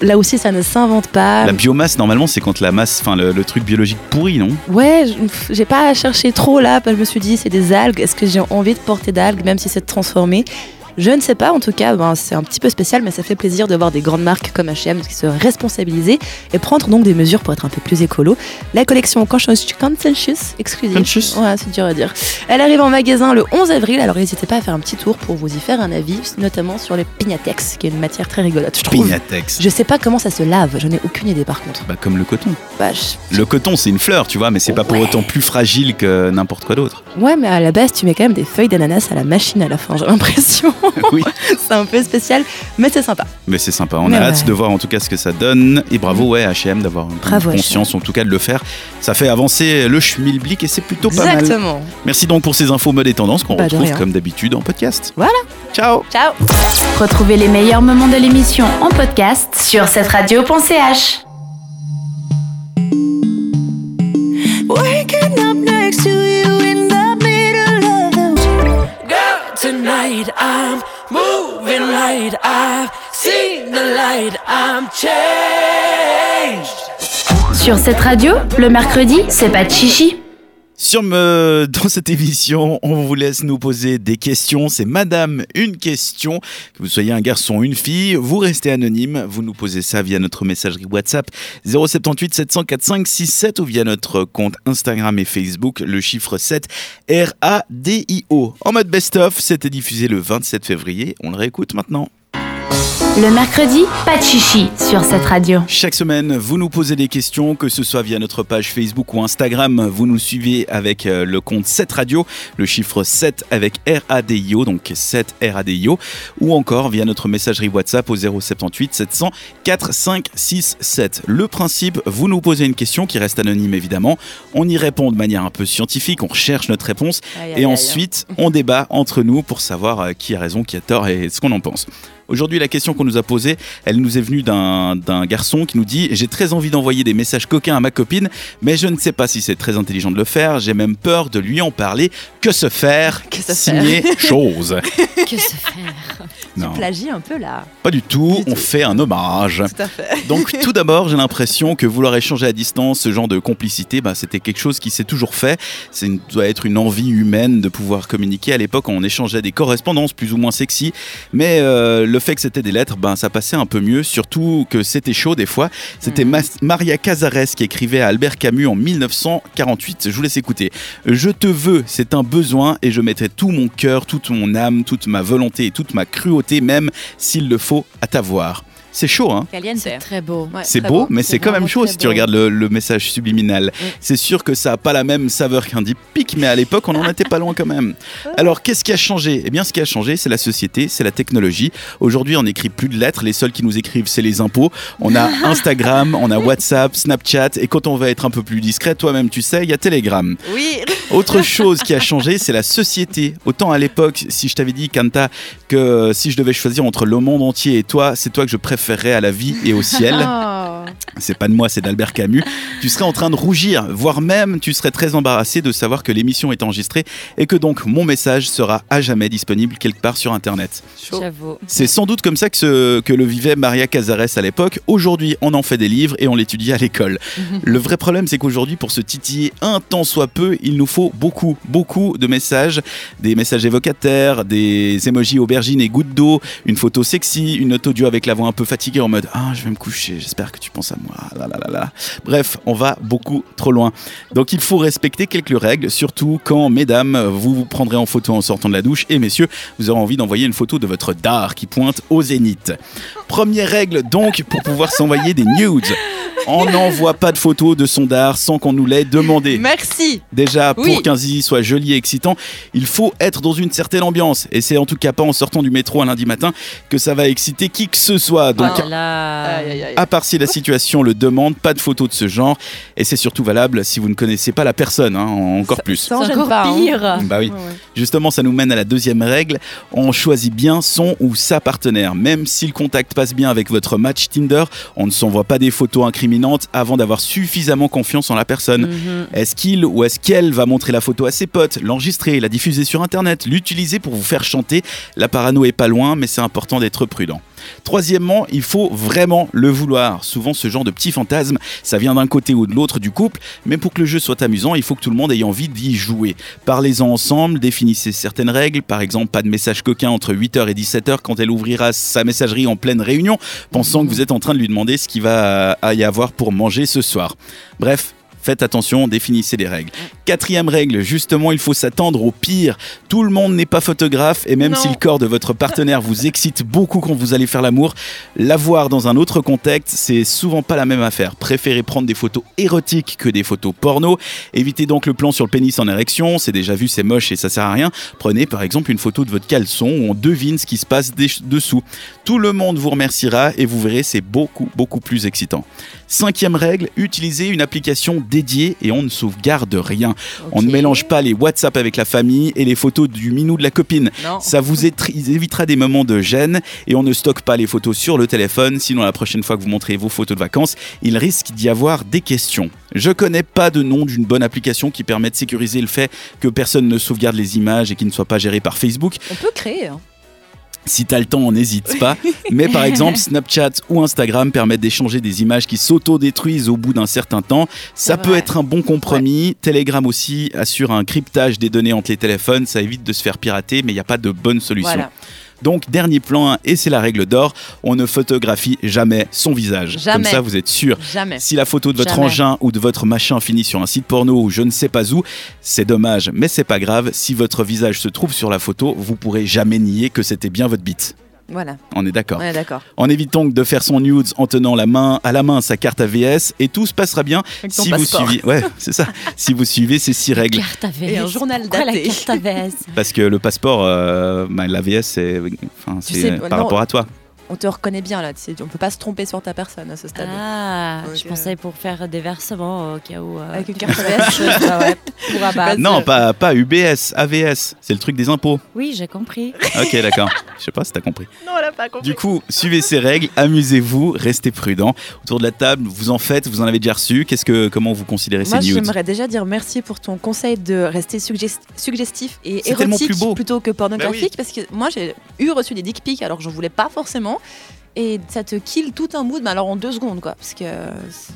Là aussi, ça ne s'invente pas. la biomasse normalement c'est quand la masse, enfin le, le truc biologique pourri non? Ouais, je- j'ai pas cherché trop là, parce que je me suis dit c'est des algues, est-ce que j'ai envie de porter d'algues, même si c'est transformé Je ne sais pas, en tout cas, ben, c'est un petit peu spécial, mais ça fait plaisir de voir des grandes marques comme H&M qui se responsabiliser et prendre donc des mesures pour être un peu plus écolo. La collection Consensus exclusive, Conscious. ouais, c'est dur à dire. Elle arrive en magasin le 11 avril, alors n'hésitez pas à faire un petit tour pour vous y faire un avis, notamment sur le Pignatex, qui est une matière très rigolote, je trouve. Pignatex. Je sais pas comment ça se lave, j'en ai aucune idée par contre. Bah comme le coton. Bah, je- Le coton c'est une fleur tu vois, mais c'est pas pour autant plus fragile que n'importe quoi d'autre. Ouais, mais à la base, tu mets quand même des feuilles d'ananas à la machine à la fin, j'ai l'impression. <laughs> oui. <laughs> c'est un peu spécial, mais c'est sympa. Mais c'est sympa, on Mais a ouais. hâte de voir en tout cas ce que ça donne. Et bravo, ouais, HM d'avoir conscience en tout cas de le faire. Ça fait avancer le schmilblick et c'est plutôt pas mal. Exactement. Merci donc pour ces infos mode et tendances qu'on Bah, retrouve comme d'habitude en podcast. Voilà. Ciao Ciao. Retrouvez les meilleurs moments de l'émission en podcast sur cette radio.ch. Waking up next to you in Sur cette radio, le mercredi, c'est pas de chichi. Sur me, <laughs> dans cette émission, on vous laisse nous poser des questions. C'est Madame une question. Que vous soyez un garçon, une fille, vous restez anonyme. Vous nous posez ça via notre messagerie WhatsApp 078 704 567 ou via notre compte Instagram et Facebook, le chiffre 7 R-A-D-I-O. En mode best-of, c'était diffusé le 27 février. On le réécoute maintenant. Le mercredi, pas de chichi sur cette radio. Chaque semaine, vous nous posez des questions, que ce soit via notre page Facebook ou Instagram. Vous nous suivez avec euh, le compte 7 Radio, le chiffre 7 avec RADIO, donc 7 RADIO, ou encore via notre messagerie WhatsApp au 078 700 4567. Le principe, vous nous posez une question qui reste anonyme évidemment. On y répond de manière un peu scientifique, on recherche notre réponse Aïe, aïe, et aïe. ensuite on débat entre nous pour savoir euh, qui a raison, qui a tort et ce qu'on en pense. Aujourd'hui, la question qu'on nous a posée, elle nous est venue d'un d'un garçon qui nous dit J'ai très envie d'envoyer des messages coquins à ma copine, mais je ne sais pas si c'est très intelligent de le faire. J'ai même peur de lui en parler. Que se faire Que se Signé <laughs> chose? Que se faire? Non, Plagie un peu là. pas du tout. Du On tout. fait un hommage. Tout à fait. Donc <laughs> tout d'abord, j'ai l'impression que vouloir échanger à distance, ce genre de complicité, bah, c'était quelque chose qui s'est toujours fait. Une- doit être une envie humaine de pouvoir communiquer. À l'époque, on échangeait des correspondances plus ou moins sexy, mais euh, le fait que c'était des lettres, ben ça passait un peu mieux. Surtout que c'était chaud des fois. C'était Mas- Maria Cazares qui écrivait à Albert Camus en 1948. Je vous laisse écouter. Je te veux, c'est un besoin, et je mettrai tout mon cœur, toute mon âme, toute ma volonté et toute ma cruauté, même s'il le faut, à t'avoir. C'est chaud, hein Caliente. C'est très beau. Ouais, c'est beau, mais c'est quand même chaud si tu regardes le, le message subliminal. C'est sûr que ça n'a pas la même saveur qu'un deep pic, mais à l'époque, on n'en était pas loin quand même. <laughs> Alors, qu'est-ce qui a changé? Eh bien, ce qui a changé, c'est la société, c'est la technologie. Aujourd'hui, on n'écrit plus de lettres. Les seuls qui nous écrivent, c'est les impôts. On a <laughs> Instagram, on a WhatsApp, Snapchat, et quand on va être un peu plus discret, toi-même, tu sais, il y a Telegram. Oui. <laughs> Autre chose qui a changé, c'est la société. Autant à l'époque, si je t'avais dit, Kanta, que si je devais choisir entre le monde entier et toi, c'est toi que je à la vie et au ciel. C'est pas de moi, c'est d'Albert Camus. Tu serais en train de rougir, voire même tu serais très embarrassé de savoir que l'émission est enregistrée et que donc mon message sera à jamais disponible quelque part sur Internet. C'est sans doute comme ça que, ce- que le vivait Maria Cazares à l'époque. Aujourd'hui, on en fait des livres et on l'étudie à l'école. <laughs> le vrai problème, c'est qu'aujourd'hui, pour se titiller un tant soit peu, il nous faut beaucoup, beaucoup de messages. Des messages évocataires, des emojis aubergines et gouttes d'eau, une photo sexy, une note audio avec la voix un peu fatiguée en mode Ah, je vais me coucher, j'espère que tu penses à moi. Là, là, là, là. Bref, on va beaucoup trop loin. Donc il faut respecter quelques règles, surtout quand, mesdames, vous vous prendrez en photo en sortant de la douche et messieurs, vous aurez envie d'envoyer une photo de votre dard qui pointe au zénith. Première règle donc pour pouvoir s'envoyer des nudes. On <laughs> n'envoie pas de photos de son dard sans qu'on nous l'ait demandé. Merci. Déjà, pour Oui. qu'un zizi soit joli et excitant, il faut être dans une certaine ambiance. Et c'est en tout cas pas en sortant du métro un lundi matin que ça va exciter qui que ce soit. Donc, aïe. à part si la situation le demande, pas de photos de ce genre. Et c'est surtout valable si vous ne connaissez pas la personne, hein, encore plus. Ça C'est gêne encore pas, hein. pire. Bah oui. Ouais. Justement, ça nous mène à la deuxième règle. On choisit bien son ou sa partenaire. Même si le contact passe bien avec votre match Tinder, on ne s'envoie pas des photos incriminantes avant d'avoir suffisamment confiance en la personne. Mhm. Est-ce qu'il ou est-ce qu'elle va montrer la photo à ses potes, l'enregistrer, la diffuser sur Internet, l'utiliser pour vous faire chanter? La parano est pas loin, mais c'est important d'être prudent. Troisièmement, il faut vraiment le vouloir. Souvent, ce genre de petits fantasmes, ça vient d'un côté ou de l'autre du couple, mais pour que le jeu soit amusant, il faut que tout le monde ait envie d'y jouer. Parlez-en ensemble, définissez certaines règles, par exemple, pas de message coquin entre 8h et 17h quand elle ouvrira sa messagerie en pleine réunion, pensant que vous êtes en train de lui demander ce qu'il va à y avoir pour manger ce soir. Bref, Faites attention, définissez les règles. Quatrième règle, justement, il faut s'attendre au pire. Tout le monde n'est pas photographe et même Non. si le corps de votre partenaire vous excite beaucoup quand vous allez faire l'amour, l'avoir dans un autre contexte, c'est souvent pas la même affaire. Préférez prendre des photos érotiques que des photos porno. Évitez donc le plan sur le pénis en érection, c'est déjà vu, c'est moche et ça sert à rien. Prenez par exemple une photo de votre caleçon où on devine ce qui se passe des- dessous. Tout le monde vous remerciera et vous verrez, c'est beaucoup, beaucoup plus excitant. Cinquième règle, utilisez une application dédié et on ne sauvegarde rien. On ne mélange pas les WhatsApp avec la famille et les photos du minou de la copine. Non. Ça vous <laughs> évitera des moments de gêne et on ne stocke pas les photos sur le téléphone, sinon la prochaine fois que vous montrez vos photos de vacances, il risque d'y avoir des questions. Je connais pas de nom d'une bonne application qui permet de sécuriser le fait que personne ne sauvegarde les images et qui ne soit pas géré par Facebook. On peut créer. hein. Si t'as le temps, n'hésite pas. Mais par exemple, Snapchat ou Instagram permettent d'échanger des images qui s'auto-détruisent au bout d'un certain temps. Ça peut vrai. être un bon compromis. Telegram aussi assure un cryptage des données entre les téléphones. Ça évite de se faire pirater, mais il n'y a pas de bonne solution. Voilà. Donc, dernier plan, et c'est la règle d'or, on ne photographie jamais son visage. Jamais. Comme ça, vous êtes sûr. Jamais. Si la photo de votre Jamais. engin ou de votre machin finit sur un site porno ou je ne sais pas où, c'est dommage, mais c'est pas grave. Si votre visage se trouve sur la photo, vous pourrez jamais nier que c'était bien votre bite. Voilà. On est d'accord. On est d'accord. En évitant de faire son nudes en tenant la main à la main sa carte AVS et tout se passera bien Avec ton si vous passeport. suivez. Ouais, <laughs> c'est ça. si vous suivez ces six règles. Carte AVS. Et un journal Pourquoi daté. la carte AVS Parce que le passeport, euh, bah, l'AVS, c'est enfin, Tu c'est, sais, par non. rapport à toi. On te reconnaît bien là. tu sais, On peut pas se tromper sur ta personne à ce stade. Ah, Donc, je euh, pensais pour faire des versements au cas où. euh, Avec une <laughs> carte AVS. chose, bah ouais, pour <laughs> abattre. Non, pas, pas UBS, AVS. C'est le truc des impôts. Oui, j'ai compris. <laughs> Ok, d'accord. Je sais pas si t'as compris. Non, elle a pas compris. Du coup, suivez ces règles, amusez-vous, restez prudents. Autour de la table, vous en faites, vous en avez déjà reçu. Qu'est-ce que, comment vous considérez Moi, ces nudes j'aimerais déjà dire merci pour ton conseil de rester suggest- suggestif et érotique plus beau. plutôt que pornographique Bah parce que moi j'ai eu reçu des dick pics alors que j'en voulais pas forcément et ça te kill tout un mood mais alors en deux secondes quoi parce que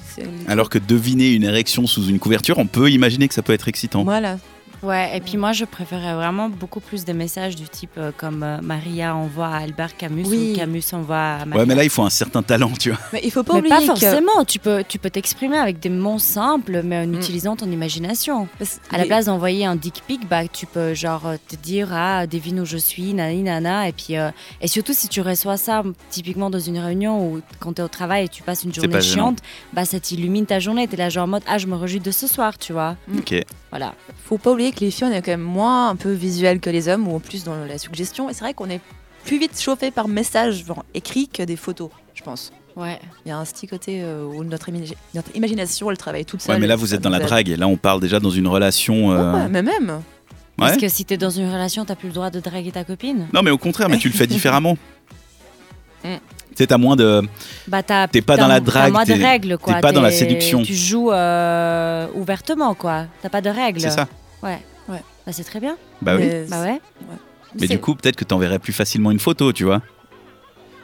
c'est Alors que deviner une érection sous une couverture, on peut imaginer que ça peut être excitant. voilà Ouais, et puis moi, je préférais vraiment beaucoup plus des messages du type euh, comme euh, Maria envoie à Albert Camus Oui. ou Camus envoie à Maria. Ouais, mais là, il faut un certain talent, tu vois. mais il faut pas Mais oublier pas que forcément, tu peux tu peux t'exprimer avec des mots simples, mais en Mm. utilisant ton imagination. parce- À la oui, place d'envoyer un dick pic, bah, tu peux genre euh, te dire ah devine où je suis, nani nana, et puis euh, et surtout si tu reçois ça typiquement dans une réunion ou quand tu es au travail et tu passes une journée pas gênant. chiante, bah ça t'illumine ta journée, t'es là genre en mode ah je me réjouis de ce soir, tu vois. Ok. Voilà. faut pas oublier que les filles on est quand même moins un peu visuelles que les hommes ou en plus dans la suggestion et c'est vrai qu'on est plus vite chauffé par message genre, écrit que des photos je pense Ouais. il y a un petit côté euh, où notre, imagi- notre imagination elle travaille toute seule Ouais, mais là, et vous êtes dans la drague. Là, on parle déjà dans une relation. euh, Ouais, mais même Parce ouais. que si t'es dans une relation, t'as plus le droit de draguer ta copine. Non, mais au contraire, mais tu le fais <laughs> différemment. Tu sais, t'as moins de. Bah T'es pas dans la t'as drague, moins de t'es- règles quoi. t'es pas dans la séduction. Tu joues euh, ouvertement quoi. T'as pas de règles. C'est ça. Ouais. Ouais. Bah c'est très bien. Bah oui. Mais- Bah ouais. Mais du coup, peut-être que t'enverrais plus facilement une photo, tu vois.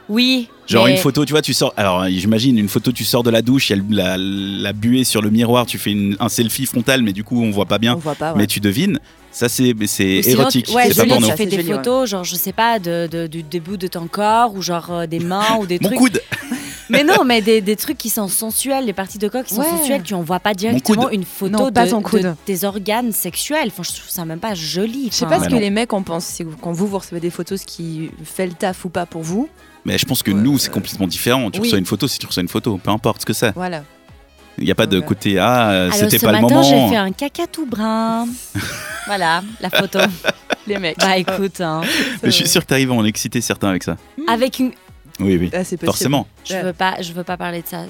Oui. Genre mais- une photo, tu vois, tu sors. Alors euh, j'imagine une photo, tu sors de la douche, il y a la, la buée sur le miroir, tu fais une- un selfie frontal, mais du coup on voit pas bien. on voit pas ouais. Mais tu devines, ça c'est érotique, ouais, c'est pas porno. Tu fais des joli, ouais. photos, genre je sais pas, de, de- du début de ton corps ou genre euh, des mains ou des Mon trucs. coude <laughs> Mais non, mais des, des trucs qui sont sensuels, les parties de corps qui sont Ouais. sensuelles, tu en vois pas directement une photo Non, pas de, ton coude. de tes organes sexuels. Enfin, je trouve ça même pas joli. Je sais pas ce que les mecs en pensent. C'est quand vous, vous recevez des photos, ce qui fait le taf ou pas pour vous. Mais je pense que Ouais, nous c'est complètement différent. Tu Oui. reçois une photo si tu reçois une photo, peu importe ce que c'est. Voilà. Il n'y a pas de côté ah Alors c'était ce pas le matin, j'ai moment. fait un caca tout brun. <laughs> voilà, la photo. <laughs> Les mecs. bah écoute, hein. <laughs> Mais je suis sûr que t'arrives à en exciter certains avec ça. avec une. Oui oui. Ah. Forcément, Je veux pas, je veux pas parler de ça.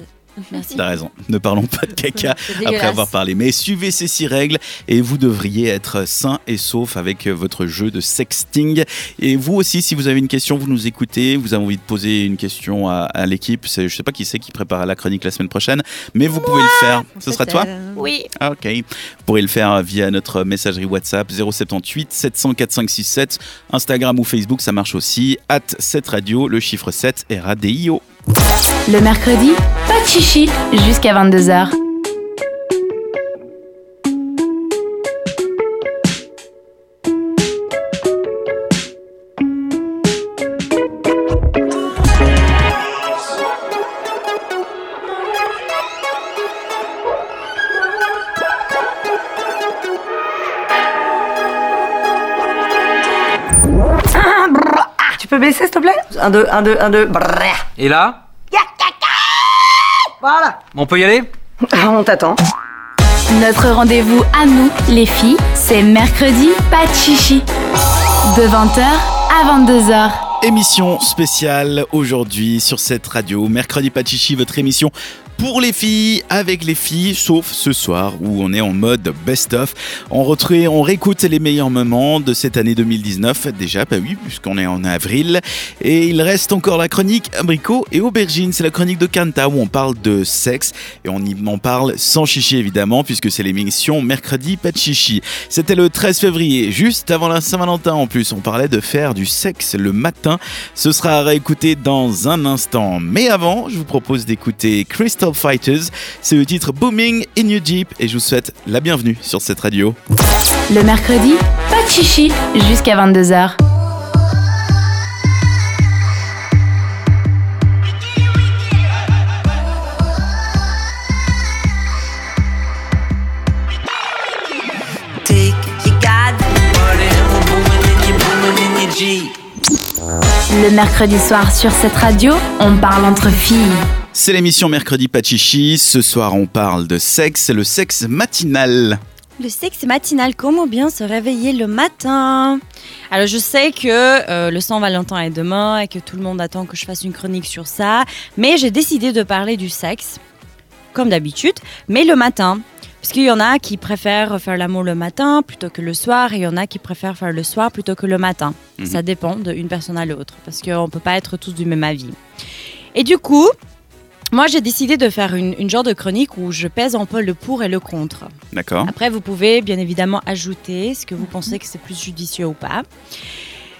Merci. t'as raison. Ne parlons pas de caca. <laughs> Après avoir parlé. Mais suivez ces six règles et vous devriez être sain et sauf avec euh, votre jeu de sexting. Et vous aussi, si vous avez une question, vous nous écoutez, vous avez envie de poser une question à, à l'équipe. Je sais pas qui c'est qui prépare la chronique la semaine prochaine, mais vous pouvez le faire. Ce sera toi Oui. Ok. Vous pourrez le faire via notre messagerie WhatsApp 078 700 4567. Instagram ou Facebook, ça marche aussi. At 7 radio, le chiffre 7 R-A-D-I-O. Le mercredi, pas de chichi jusqu'à 22h. Tu peux baisser, s'il te plaît? Un, deux, un, deux, un, deux. Et là Voilà. On peut y aller Ah, On t'attend. Notre rendez-vous à nous, les filles, c'est mercredi, pas de chichi. De 20h à 22h. Émission spéciale aujourd'hui sur cette radio. Mercredi Pachichi, votre émission pour les filles, avec les filles, sauf ce soir où on est en mode best-of. On, retrouve, on réécoute les meilleurs moments de cette année 2019, déjà, bah oui, puisqu'on est en avril. Et il reste encore la chronique abricot et aubergine. C'est la chronique de Kanta où on parle de sexe et on y en parle sans chichi évidemment, puisque c'est l'émission Mercredi Pas de Chichi. C'était le 13 février, juste avant la Saint-Valentin en plus. On parlait de faire du sexe le matin. Ce sera à réécouter dans un instant. Mais avant, je vous propose d'écouter Crystal Fighters. C'est le titre Booming in Your Jeep et je vous souhaite la bienvenue sur cette radio. Le mercredi, pas de chichi jusqu'à 22h. Take you got money, we're booming in your booming in your Jeep. Le mercredi soir sur cette radio, on parle entre filles. C'est l'émission Mercredi Pachichi. Ce soir, on parle de sexe, le sexe matinal. Le sexe matinal, comment bien se réveiller le matin? Alors je sais que euh, le Saint-Valentin est demain et que tout le monde attend que je fasse une chronique sur ça, mais j'ai décidé de parler du sexe, comme d'habitude, mais le matin. Parce qu'il y en a qui préfèrent faire l'amour le matin plutôt que le soir, et il y en a qui préfèrent faire le soir plutôt que le matin. Mhm. Ça dépend d'une personne à l'autre, parce qu'on ne peut pas être tous du même avis. Et du coup, moi j'ai décidé de faire une, une genre de chronique où je pèse un peu le pour et le contre. D'accord Après, vous pouvez bien évidemment ajouter ce que vous pensez que c'est plus judicieux ou pas.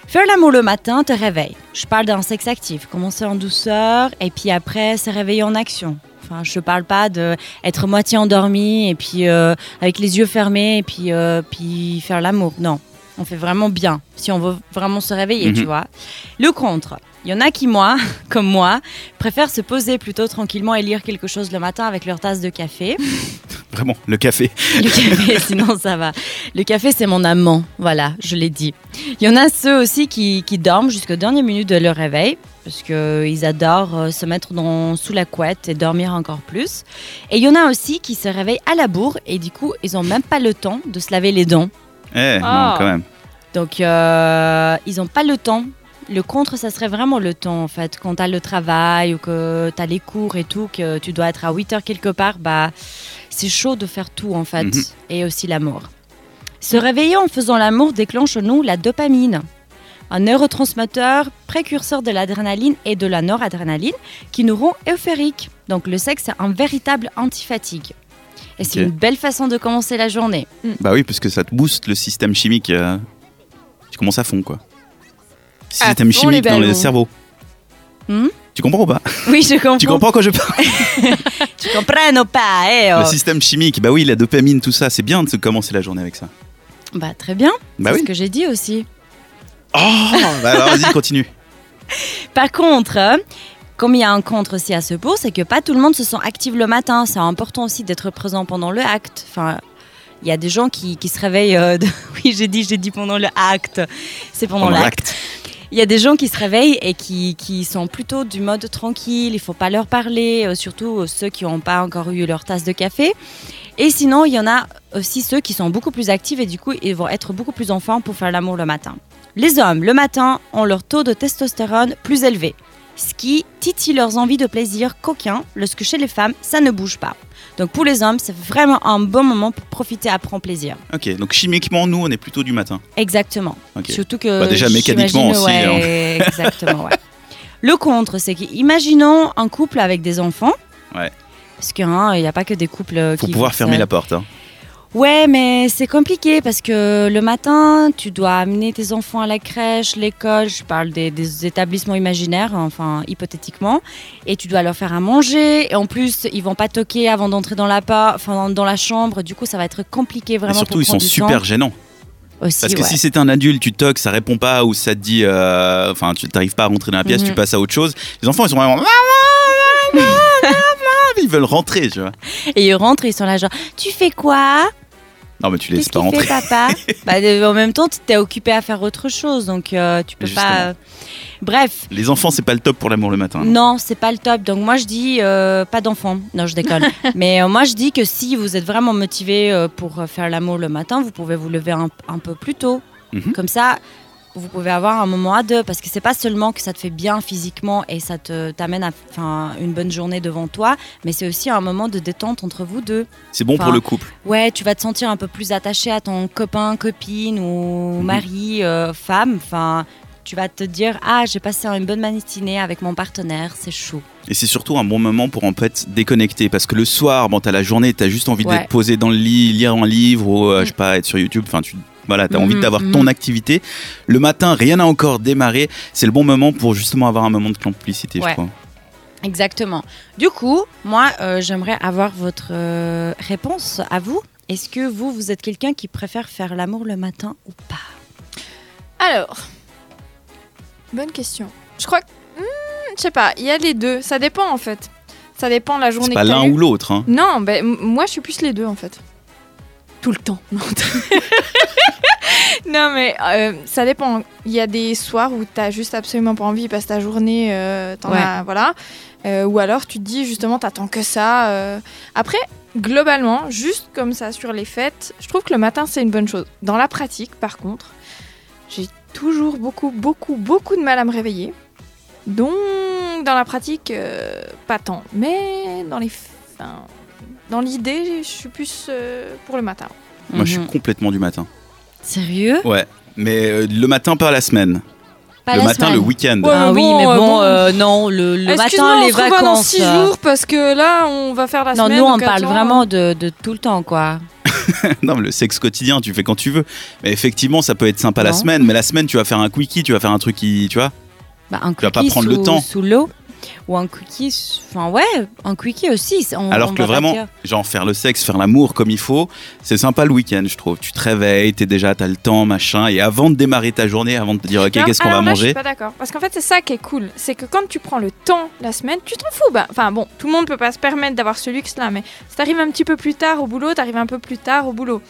Faire l'amour le matin te réveille. Je parle d'un sexe actif, commencer en douceur et puis après se réveiller en action. Enfin, je parle pas de être moitié endormi et puis euh, avec les yeux fermés et puis euh, puis faire l'amour. Non, on fait vraiment bien si on veut vraiment se réveiller, Mhm. tu vois. Le contre, il y en a qui moi, <laughs> comme moi, préfèrent se poser plutôt tranquillement et lire quelque chose le matin avec leur tasse de café. <laughs> Vraiment, le café. <laughs> Le café, sinon ça va. Le café, c'est mon amant. Voilà, je l'ai dit. Il y en a ceux aussi qui, qui dorment jusqu'aux dernières minutes de leur réveil, parce qu'ils adorent euh, se mettre dans, sous la couette et dormir encore plus. Et il y en a aussi qui se réveillent à la bourre et du coup, ils n'ont même pas le temps de se laver les dents. Eh, Ah. non, quand même. Donc, euh, ils n'ont pas le temps. Le contre, ça serait vraiment le temps, en fait. Quand tu as le travail ou que tu as les cours et tout, que tu dois être à 8 heures quelque part, bah, c'est chaud de faire tout, en fait. Mhm. Et aussi l'amour. Se réveiller en faisant l'amour déclenche en nous la dopamine, un neurotransmetteur précurseur de l'adrénaline et de la noradrénaline qui nous rend euphoriques. Donc, le sexe, c'est un véritable antifatigue. Et c'est une belle façon de commencer la journée. Bah oui, parce que ça te booste le système chimique. euh, Tu commences à fond, quoi. À Système chimique dans le cerveau. Hmm? Tu comprends ou pas? Oui, je comprends. <laughs> Tu comprends quand je parle? <laughs> Tu comprends ou pas eh, oh. Le système chimique, bah oui, la dopamine, tout ça, c'est bien de se commencer la journée avec ça. Bah très bien, Bah c'est oui. ce que j'ai dit aussi. Oh Bah alors vas-y, continue. <laughs> Par contre, euh, comme il y a un contre aussi à ce pour, c'est que pas tout le monde se sent actif le matin. C'est important aussi d'être présent pendant le acte. Enfin, il y a des gens qui, qui se réveillent. euh, de- Oui, j'ai dit, j'ai dit pendant le acte. C'est pendant, Pendant l'acte. Il y a des gens qui se réveillent et qui, qui sont plutôt du mode tranquille, il faut pas leur parler, euh, surtout euh, ceux qui n'ont pas encore eu leur tasse de café. Et sinon, il y en a aussi ceux qui sont beaucoup plus actifs et du coup, ils vont être beaucoup plus en forme pour faire l'amour le matin. Les hommes, le matin, ont leur taux de testostérone plus élevé, ce qui titille leurs envies de plaisir coquin, lorsque chez les femmes, ça ne bouge pas. Donc pour les hommes, c'est vraiment un bon moment pour profiter à prendre plaisir. Ok, donc chimiquement, nous, on est plutôt du matin. Exactement. Surtout que. Bah, déjà, mécaniquement aussi, hein. <laughs> exactement, ouais. Le contre, c'est qu'imaginons un couple avec des enfants. Ouais. Parce qu'il n'y a pas que des couples euh, Faut qui. pouvoir fermer la porte. hein. Ouais, mais c'est compliqué parce que le matin, tu dois amener tes enfants à la crèche, l'école, je parle des, des établissements imaginaires, enfin hypothétiquement, et tu dois leur faire à manger. Et en plus, ils vont pas toquer avant d'entrer dans la, enfin, dans la chambre. Du coup, ça va être compliqué Et vraiment. surtout, pour ils sont super temps. gênants. Aussi, Parce que ouais. si c'est un adulte, tu toques, ça répond pas, ou ça te dit. euh, Enfin, tu n'arrives pas à rentrer dans la pièce, Mhm. tu passes à autre chose. Les enfants, ils sont vraiment. Ils veulent rentrer, tu vois. Et ils rentrent, ils sont là genre, tu fais quoi? Non, mais tu laisses pas rentrer. fait papa? <laughs> Bah, En même temps, tu t'es occupé à faire autre chose, donc euh, tu peux Justement. pas... euh, Bref, Les enfants, c'est pas le top pour l'amour le matin. non, c'est pas le top. Donc moi, je dis euh, pas d'enfants. Non, je déconne. <laughs> Mais euh, moi, je dis que si vous êtes vraiment motivé pour faire l'amour le matin, vous pouvez vous lever un, un peu plus tôt. Mhm. Comme ça, vous pouvez avoir un moment à deux parce que c'est pas seulement que ça te fait bien physiquement et ça te t'amène à enfin, une bonne journée devant toi, mais c'est aussi un moment de détente entre vous deux. C'est bon pour le couple. Ouais, tu vas te sentir un peu plus attaché à ton copain, copine ou Mhm. mari, euh, femme. Enfin, tu vas te dire ah j'ai passé une bonne matinée avec mon partenaire, c'est chou. Et c'est surtout un bon moment pour en fait déconnecter. Parce que le soir, bon, t'as la journée, t'as juste envie Ouais. d'être posé dans le lit, lire un livre ou, euh, je sais pas, être sur YouTube. Enfin, tu. Voilà, t'as envie Mhm, d'avoir mhm. ton activité. Le matin, rien n'a encore démarré. C'est le bon moment pour justement avoir un moment de complicité, Ouais. je crois. Exactement. Du coup, moi, euh, j'aimerais avoir votre euh, réponse à vous. Est-ce que vous, vous êtes quelqu'un qui préfère faire l'amour le matin ou pas? Alors, bonne question. Je crois que. hmm, je sais pas, il y a les deux. Ça dépend en fait. Ça dépend la journée C'est pas l'un ou l'autre. Hein. Non, ben, moi je suis plus les deux en fait. Tout le temps. <laughs> Non, mais euh, ça dépend. Il y a des soirs où t'as juste absolument pas envie parce que ta journée, euh, t'en Ouais. as. Voilà. Euh, ou alors tu te dis justement, t'attends que ça. Après, globalement, juste comme ça sur les fêtes, je trouve que le matin c'est une bonne chose. Dans la pratique, par contre, j'ai toujours beaucoup, beaucoup, beaucoup de mal à me réveiller. Donc, dans la pratique, pas tant. Mais dans les. enfin, dans l'idée, je suis plus euh, pour le matin. Moi, je suis Mhm. complètement du matin. Sérieux? Ouais. Mais euh, le matin, pas la semaine. Pas le la matin, semaine. le week-end. Ouais, Ah mais oui, bon, mais euh, bon, bon. euh, non, le, le Excuse-moi, matin, on les se revoit dans vacances. six euh, jours parce que là, on va faire la Non, semaine. nous, on donc parle attends. vraiment de, de tout le temps, quoi. <laughs> non, mais le sexe quotidien, tu fais quand tu veux. Mais effectivement, ça peut être sympa la Non. semaine. Mais la semaine, tu vas faire un quickie, tu vas faire un truc qui. Tu vois Bah, un Tu vas pas quickie prendre le sous- temps. Sous l'eau. Ou un quickie. Enfin, ouais, un quickie aussi. on- Alors on que vraiment, dire- genre faire le sexe, faire l'amour comme il faut, c'est sympa le week-end, je trouve. Tu te réveilles, t'es déjà, t'as le temps, machin. Et avant de démarrer ta journée, avant de te dire, ok, qu'est-ce qu'on va là, Je manger suis pas d'accord. Parce qu'en fait, c'est ça qui est cool. C'est que quand tu prends le temps la semaine, tu t'en fous. Bah, Enfin bon, tout le monde peut pas se permettre d'avoir ce luxe-là. Mais si t'arrives un petit peu plus tard au boulot, t'arrives un peu plus tard au boulot.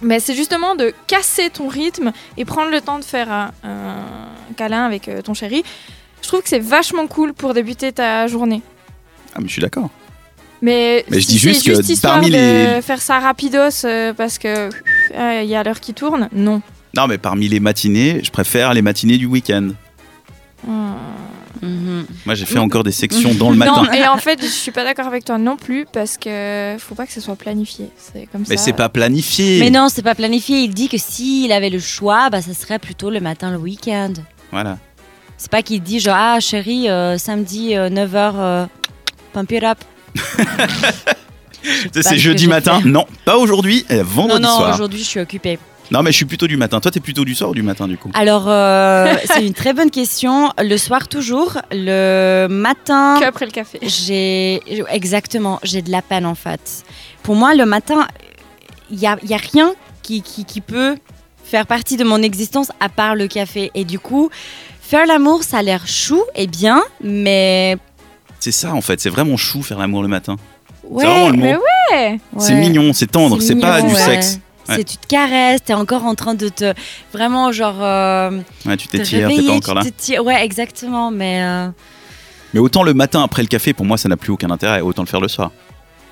Mais c'est justement de casser ton rythme et prendre le temps de faire un, un câlin avec euh, ton chéri. Je trouve que c'est vachement cool pour débuter ta journée. Ah, mais je suis d'accord. Mais, Mais je si dis c'est juste que parmi les- faire ça rapidos euh, parce que euh, il y a l'heure qui tourne, non. Non, mais parmi les matinées, je préfère les matinées du week-end. Hmm. Mhm. Moi, j'ai fait encore des sections <laughs> dans le matin. Non, et en fait, <laughs> je suis pas d'accord avec toi non plus parce que faut pas que ce soit planifié. C'est comme Mais c'est pas planifié. Mais non, c'est pas planifié. Il dit que s'il avait le choix, bah, ça serait plutôt le matin, le week-end. Voilà. C'est pas qu'il dit genre, ah chérie, euh, samedi 9h, pump it up. Tu sais, pas c'est ce jeudi matin. fait. Non, pas aujourd'hui, euh, Non, vendredi non, soir. aujourd'hui je suis occupée. Non, mais je suis plutôt du matin. Toi, t'es plutôt du soir ou du matin, du coup? Alors, euh, <laughs> c'est une très bonne question. Le soir, toujours. Le matin. que après le café. J'ai exactement, j'ai de la peine en fait. Pour moi, le matin, il y a, y a rien qui, qui, qui peut faire partie de mon existence à part le café. Et du coup, faire l'amour, ça a l'air chou et bien, mais C'est ça, en fait. C'est vraiment chou faire l'amour le matin. ouais, c'est vraiment le mot. Mais ouais. C'est ouais. mignon, c'est tendre, c'est pas du ouais. sexe. Ouais. C'est tu te caresses, t'es encore en train de te vraiment genre euh, Ouais, tu t'étires, t'es pas encore là. Ouais, exactement, mais euh, Mais autant le matin après le café, pour moi, ça n'a plus aucun intérêt. Autant le faire le soir.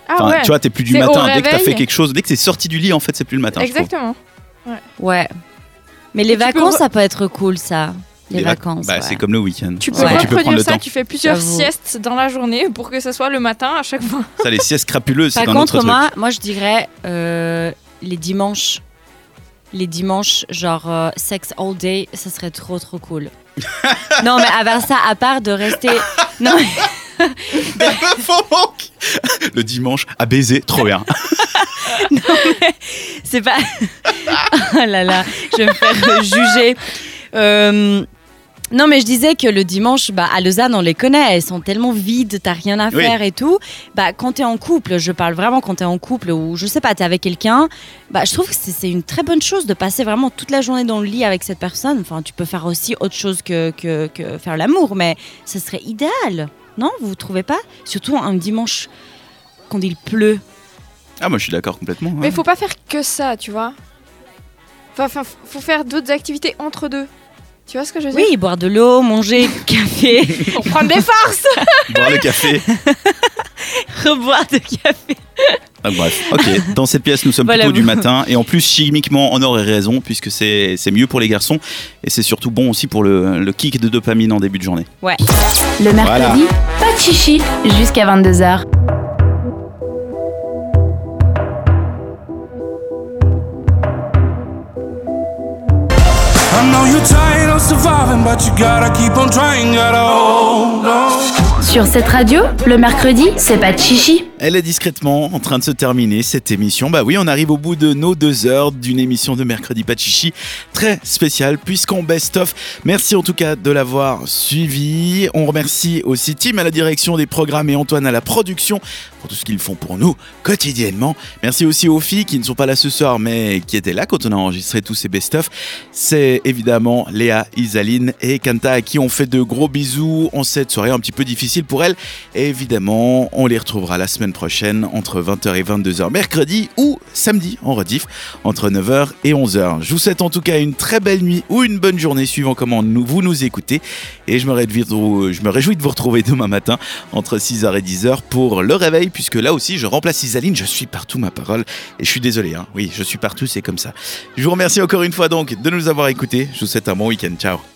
Ah Enfin, ouais. Tu vois, t'es plus du matin. Dès que t'as fait quelque chose, dès que t'es sorti du lit, en fait, c'est plus le matin. Exactement. ouais. Mais les peux vacances, ça peut être cool, ça. Les, vac- vacances. Bah, ouais. c'est comme le week-end. Tu peux Ouais, tu peux prendre reproduire le ça, temps. tu fais plusieurs siestes dans la journée pour que ce soit le matin à chaque fois. Ça, les siestes crapuleuses, c'est Par un autre contre, truc. moi, moi, je dirais euh, les dimanches. Les dimanches, genre euh, sex all day, ça serait trop trop cool. <laughs> non, mais à part ça, à part de rester. <laughs> Non, mais- <laughs> le dimanche à baiser, trop bien. c'est pas. oh là là, je vais me faire juger. Euh, non, mais je disais que le dimanche, bah, à Lausanne, on les connaît, elles sont tellement vides, t'as rien à Oui. faire et tout. Bah, quand t'es en couple, je parle vraiment quand t'es en couple ou je sais pas, t'es avec quelqu'un, bah, je trouve que c'est une très bonne chose de passer vraiment toute la journée dans le lit avec cette personne. Enfin, tu peux faire aussi autre chose que, que, que faire l'amour, mais ce serait idéal. Non, vous trouvez pas? Surtout un dimanche quand il pleut. Ah, moi, je suis d'accord complètement. ouais. Mais il faut pas faire que ça, tu vois. Enfin, Enfin, faut faire d'autres activités entre deux. Tu vois ce que je veux dire Oui, boire de l'eau, manger du café, <laughs> Pour prendre des forces <laughs> Boire le café. <laughs> reboire de café. Ah, bref, ok. Dans cette pièce, nous sommes Voilà, plutôt du matin. Et en plus, chimiquement, on aurait raison, puisque c'est c'est mieux pour les garçons. Et c'est surtout bon aussi pour le, le kick de dopamine en début de journée. Ouais. Le mercredi, pas de chichi jusqu'à 22h. Of surviving, but you gotta keep on trying, gotta hold on. Sur cette radio, le mercredi, c'est pas de chichi. Elle est discrètement en train de se terminer cette émission. Bah oui, on arrive au bout de nos deux heures d'une émission de mercredi Pachichi très spéciale puisqu'on best-of. Merci en tout cas de l'avoir suivi. On remercie aussi Tim à la direction des programmes et Antoine à la production pour tout ce qu'ils font pour nous quotidiennement. Merci aussi aux filles qui ne sont pas là ce soir mais qui étaient là quand on a enregistré tous ces best-of. C'est évidemment Léa, Isaline et Kanta à qui on fait de gros bisous en cette soirée un petit peu difficile pour elles. Et évidemment, on les retrouvera la semaine prochaine entre 20h et 22h mercredi ou samedi en rediff entre 9h et 11h. Je vous souhaite en tout cas une très belle nuit ou une bonne journée suivant comment nous- vous nous écoutez. Et je me, réjouis de, je me réjouis de vous retrouver demain matin entre 6h et 10h pour le réveil puisque là aussi je remplace Isaline. Je suis partout ma parole et je suis désolé. hein. Oui, je suis partout, c'est comme ça. Je vous remercie encore une fois donc de nous avoir écoutés. Je vous souhaite un bon week-end. Ciao.